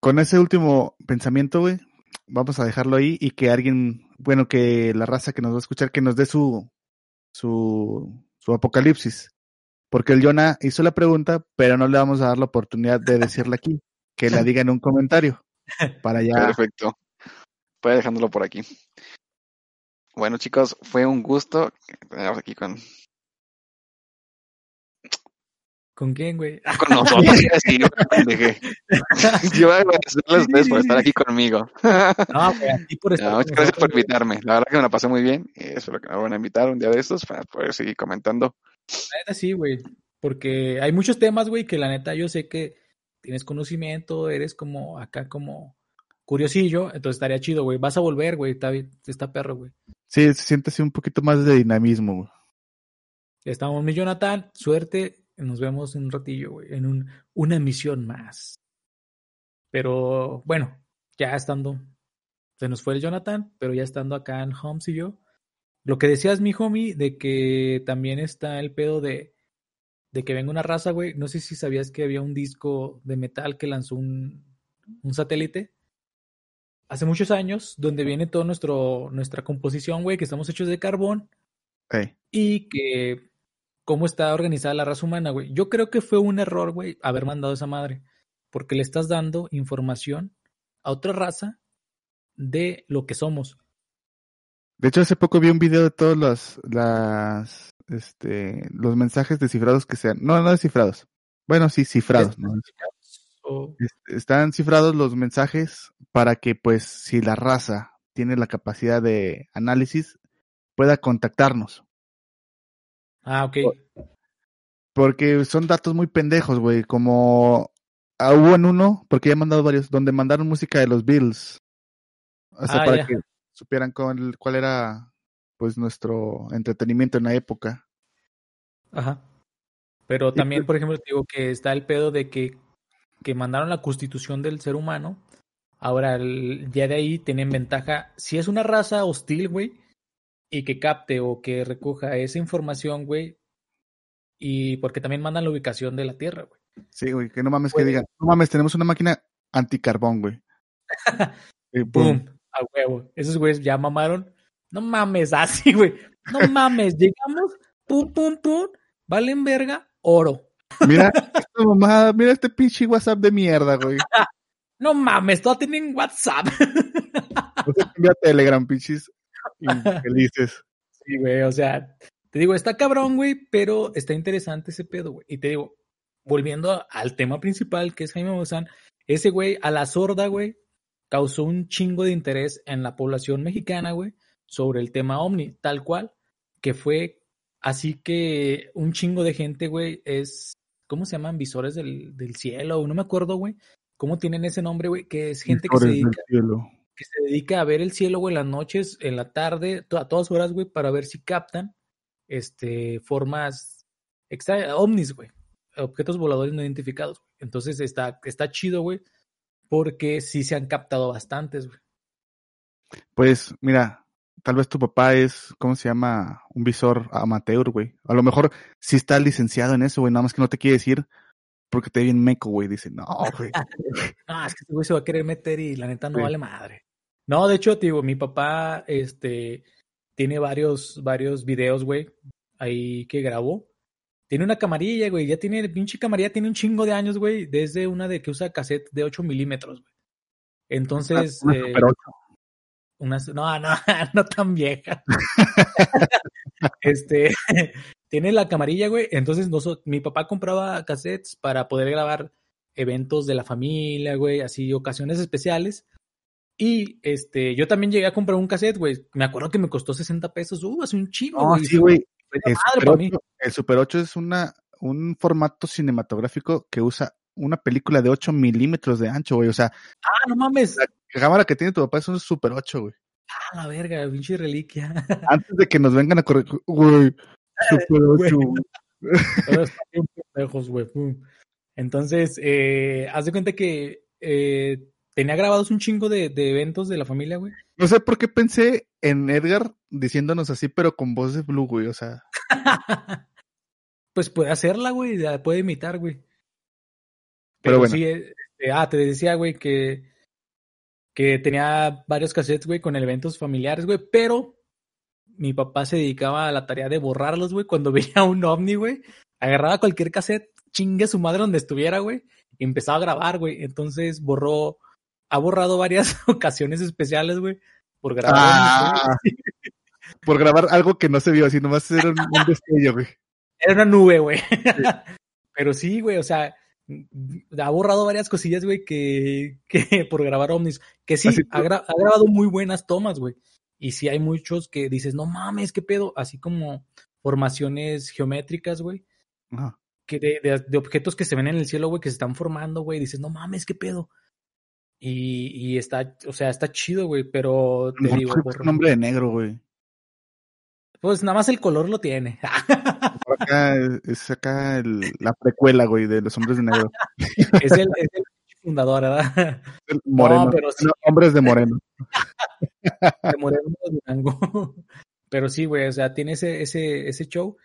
con ese último pensamiento, güey, vamos a dejarlo ahí y que alguien, bueno, que la raza que nos va a escuchar, que nos dé su, su, su apocalipsis. Porque el Jonah hizo la pregunta, pero no le vamos a dar la oportunidad de decirla aquí. Que la diga en un comentario. Para ya. Perfecto. Puede dejándolo por aquí. Bueno, chicos, fue un gusto tenerlos aquí con, ¿Con quién, güey? con nosotros. Sí. Yo voy a agradecerles a ustedes por estar aquí conmigo. No, güey, a ti por estar No, muchas gracias por invitarme. La verdad que me la pasé muy bien. y espero que me vuelvan a invitar un día de estos para poder seguir comentando. La neta sí, güey. Porque hay muchos temas, güey, que la neta yo sé que tienes conocimiento, eres como acá como curiosillo, entonces estaría chido, güey. Vas a volver, güey, está, bien- está perro, güey. Sí, se siente así un poquito más de dinamismo. güey. Estamos, mi Jonathan, suerte, nos vemos en un ratillo, güey, en un, una emisión más. Pero bueno, ya estando, se nos fue el Jonathan, pero ya estando acá en Holmes y yo, lo que decías, mi homie, de que también está el pedo de, de que venga una raza, güey, no sé si sabías que había un disco de metal que lanzó un, un satélite hace muchos años, donde viene toda nuestra composición, güey, que estamos hechos de carbón y que cómo está organizada la raza humana, güey. Yo creo que fue un error, güey, haber mandado esa madre, porque le estás dando información a otra raza de lo que somos. De hecho, hace poco vi un video de todos los, las, este, los mensajes descifrados que sean. No, no descifrados. Bueno, sí, cifrados. ¿no? O- Est- Están cifrados los mensajes para que, pues, si la raza tiene la capacidad de análisis, pueda contactarnos. Ah, ok. Porque son datos muy pendejos, güey. Como ah, hubo en uno, porque ya he mandado varios, donde mandaron música de los Bills. O sea, Ah, para que supieran cuál, cuál era, pues, nuestro entretenimiento en la época. Ajá. Pero también, pues- por ejemplo, te digo que está el pedo de que, que mandaron la constitución del ser humano. Ahora, el- ya de ahí tienen ventaja. Si es una raza hostil, güey, y que capte o que recoja esa información, güey, y porque también mandan la ubicación de la Tierra, güey. Sí, güey, que no mames que digan, no mames, tenemos una máquina anticarbón, güey. ¡Pum! A huevo. Esos güeyes ya mamaron. No mames, así, güey. No mames, llegamos, pum, pum, pum, valen verga, oro. Mira, esta mamada, mira este pinche WhatsApp de mierda, güey. No mames, todos tienen WhatsApp. Envía Telegram, pinches infelices. Sí, güey, o sea, te digo, está cabrón, güey, pero está interesante ese pedo, güey. Y te digo, volviendo al tema principal, que es Jaime Maussan, ese güey a la sorda, güey, causó un chingo de interés en la población mexicana, güey, sobre el tema ovni, tal cual, que fue así que un chingo de gente, güey, es, ¿cómo se llaman? Visores del, del cielo, no me acuerdo, güey. ¿Cómo tienen ese nombre, güey? Que es gente que se del dedica cielo. Que se dedica a ver el cielo, güey, en las noches, en la tarde, a todas horas, güey, para ver si captan este formas extra ovnis, güey, objetos voladores no identificados. güey. Entonces está está chido, güey, porque sí se han captado bastantes, güey. Pues, mira, tal vez tu papá es, ¿cómo se llama? Un visor amateur, güey. A lo mejor sí está licenciado en eso, güey, nada más que no te quiere decir porque te ve bien meco, güey. Dice, no, güey. no, es que ese güey se va a querer meter y la neta no vale madre. No, de hecho, digo, mi papá, este, tiene varios, varios videos, güey, ahí que grabó. Tiene una camarilla, güey, ya tiene, pinche camarilla tiene un chingo de años, güey, desde una de que usa cassette de 8 milímetros, güey. Entonces, Una eh, Super 8. una- no, no, no tan vieja. este, tiene la camarilla, güey. Entonces, noso- mi papá compraba cassettes para poder grabar eventos de la familia, güey, así, ocasiones especiales. Y este, yo también llegué a comprar un cassette, güey. Me acuerdo que me costó 60 pesos. Uh, hace un chingo, No, güey. sí, güey. El Super, para mí. 8, el Super 8 es una, un formato cinematográfico que usa una película de 8 milímetros de ancho, güey. O sea, Ah, no mames. la cámara que tiene tu papá es un Super 8, güey. Ah, la verga, pinche reliquia. Antes de que nos vengan a correr, güey, Super 8. güey. Entonces, eh, haz de cuenta que eh, tenía grabados un chingo de, de eventos de la familia, güey. No sé por qué pensé en Edgar diciéndonos así, pero con voz de Blue, güey. O sea, pues puede hacerla, güey, la puede imitar, güey. Pero Pero, bueno. sí, eh, este, ah, te decía, güey, que, que tenía varios cassettes, güey, con eventos familiares, güey, pero mi papá se dedicaba a la tarea de borrarlos, güey, cuando veía un ovni, güey, agarraba cualquier cassette, chingue a su madre donde estuviera, güey, y empezaba a grabar, güey. Entonces borró, ha borrado varias ocasiones especiales, güey, por grabar. ah, por grabar algo que no se vio, así nomás era un, un destello, güey. Era una nube, güey. Pero sí, güey, o sea, ha borrado varias cosillas, güey, que, que por grabar ovnis. Que sí, ha, gra- ha grabado muy buenas tomas, güey. Y sí hay muchos que dices, no mames, qué pedo. Así como formaciones geométricas, güey. Ajá. Que de, de, de objetos que se ven en el cielo, güey, que se están formando, güey. Dices, no mames, qué pedo. Y, y está, o sea, está chido, güey, pero te mejor digo, fue por- un hombre de negro, güey. pues nada más el color lo tiene. Acá es acá el- la precuela, güey, de los hombres de negro. es el, es el fundador, ¿verdad? El moreno. pero sí. No, hombres de moreno. de Moreno a Durango. Pero sí, güey, o sea, tiene ese, ese, ese show.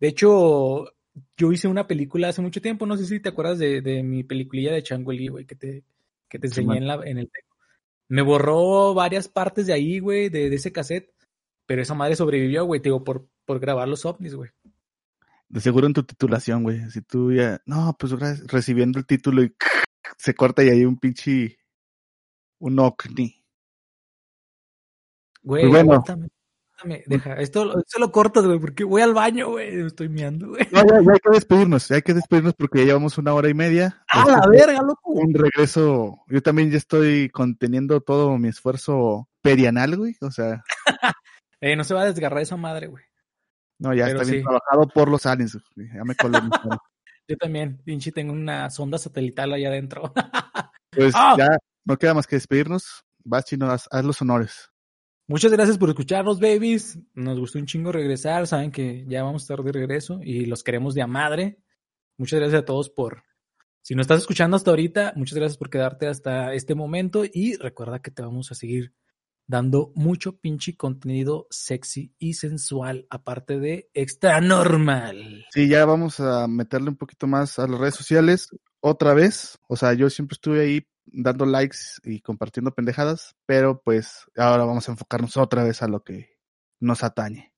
De hecho, yo hice una película hace mucho tiempo, no sé si te acuerdas de, de mi peliculilla de Changueli, güey, que te, que te enseñé en, la, en el. Me borró varias partes de ahí, güey, de, de ese cassette. Pero esa madre sobrevivió, güey, te digo, por, por grabar los ovnis, güey. De seguro en tu titulación, güey. Si tú ya, no, pues recibiendo el título y se corta y hay un pinche, un ovni. Güey, Pues bueno. aguántame, deja, esto, lo- esto lo cortas, güey, porque voy al baño, güey, me estoy miando, güey. No, ya, ya hay que despedirnos, ya hay que despedirnos porque ya llevamos una hora y media. ¡A Este la verga, loco! Un regreso, yo también ya estoy conteniendo todo mi esfuerzo perianal, güey. O sea, Eh, no se va a desgarrar esa madre, güey. no, ya Pero está bien sí. trabajado por los aliens. güey. Ya me colonizaron. Yo también, pinche, tengo una sonda satelital allá adentro. Pues ¡Ah! ya no queda más que despedirnos. Vas, Chino, haz, haz los honores. Muchas gracias por escucharnos, babies. Nos gustó un chingo regresar. Saben que ya vamos a estar de regreso y los queremos de a madre. Muchas gracias a todos por. Si nos estás escuchando hasta ahorita, muchas gracias por quedarte hasta este momento. Y recuerda que te vamos a seguir dando mucho pinche contenido sexy y sensual, aparte de extra normal. Sí, ya vamos a meterle un poquito más a las redes sociales otra vez. O sea, yo siempre estuve ahí dando likes y compartiendo pendejadas, pero pues ahora vamos a enfocarnos otra vez a lo que nos atañe.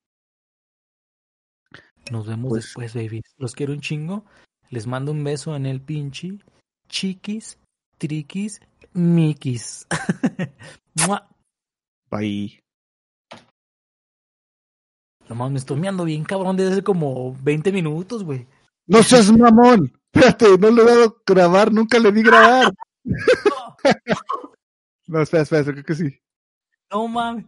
Nos vemos Pues- después, babies. Los quiero un chingo. Les mando un beso en el pinche. Chiquis, triquis, miquis. Bye. No mames, me estoy meando bien cabrón desde hace como 20 minutos, güey. ¡No seas mamón! Espérate, no le he dado grabar, nunca le di grabar. No, espera, espera, creo que sí. No mames.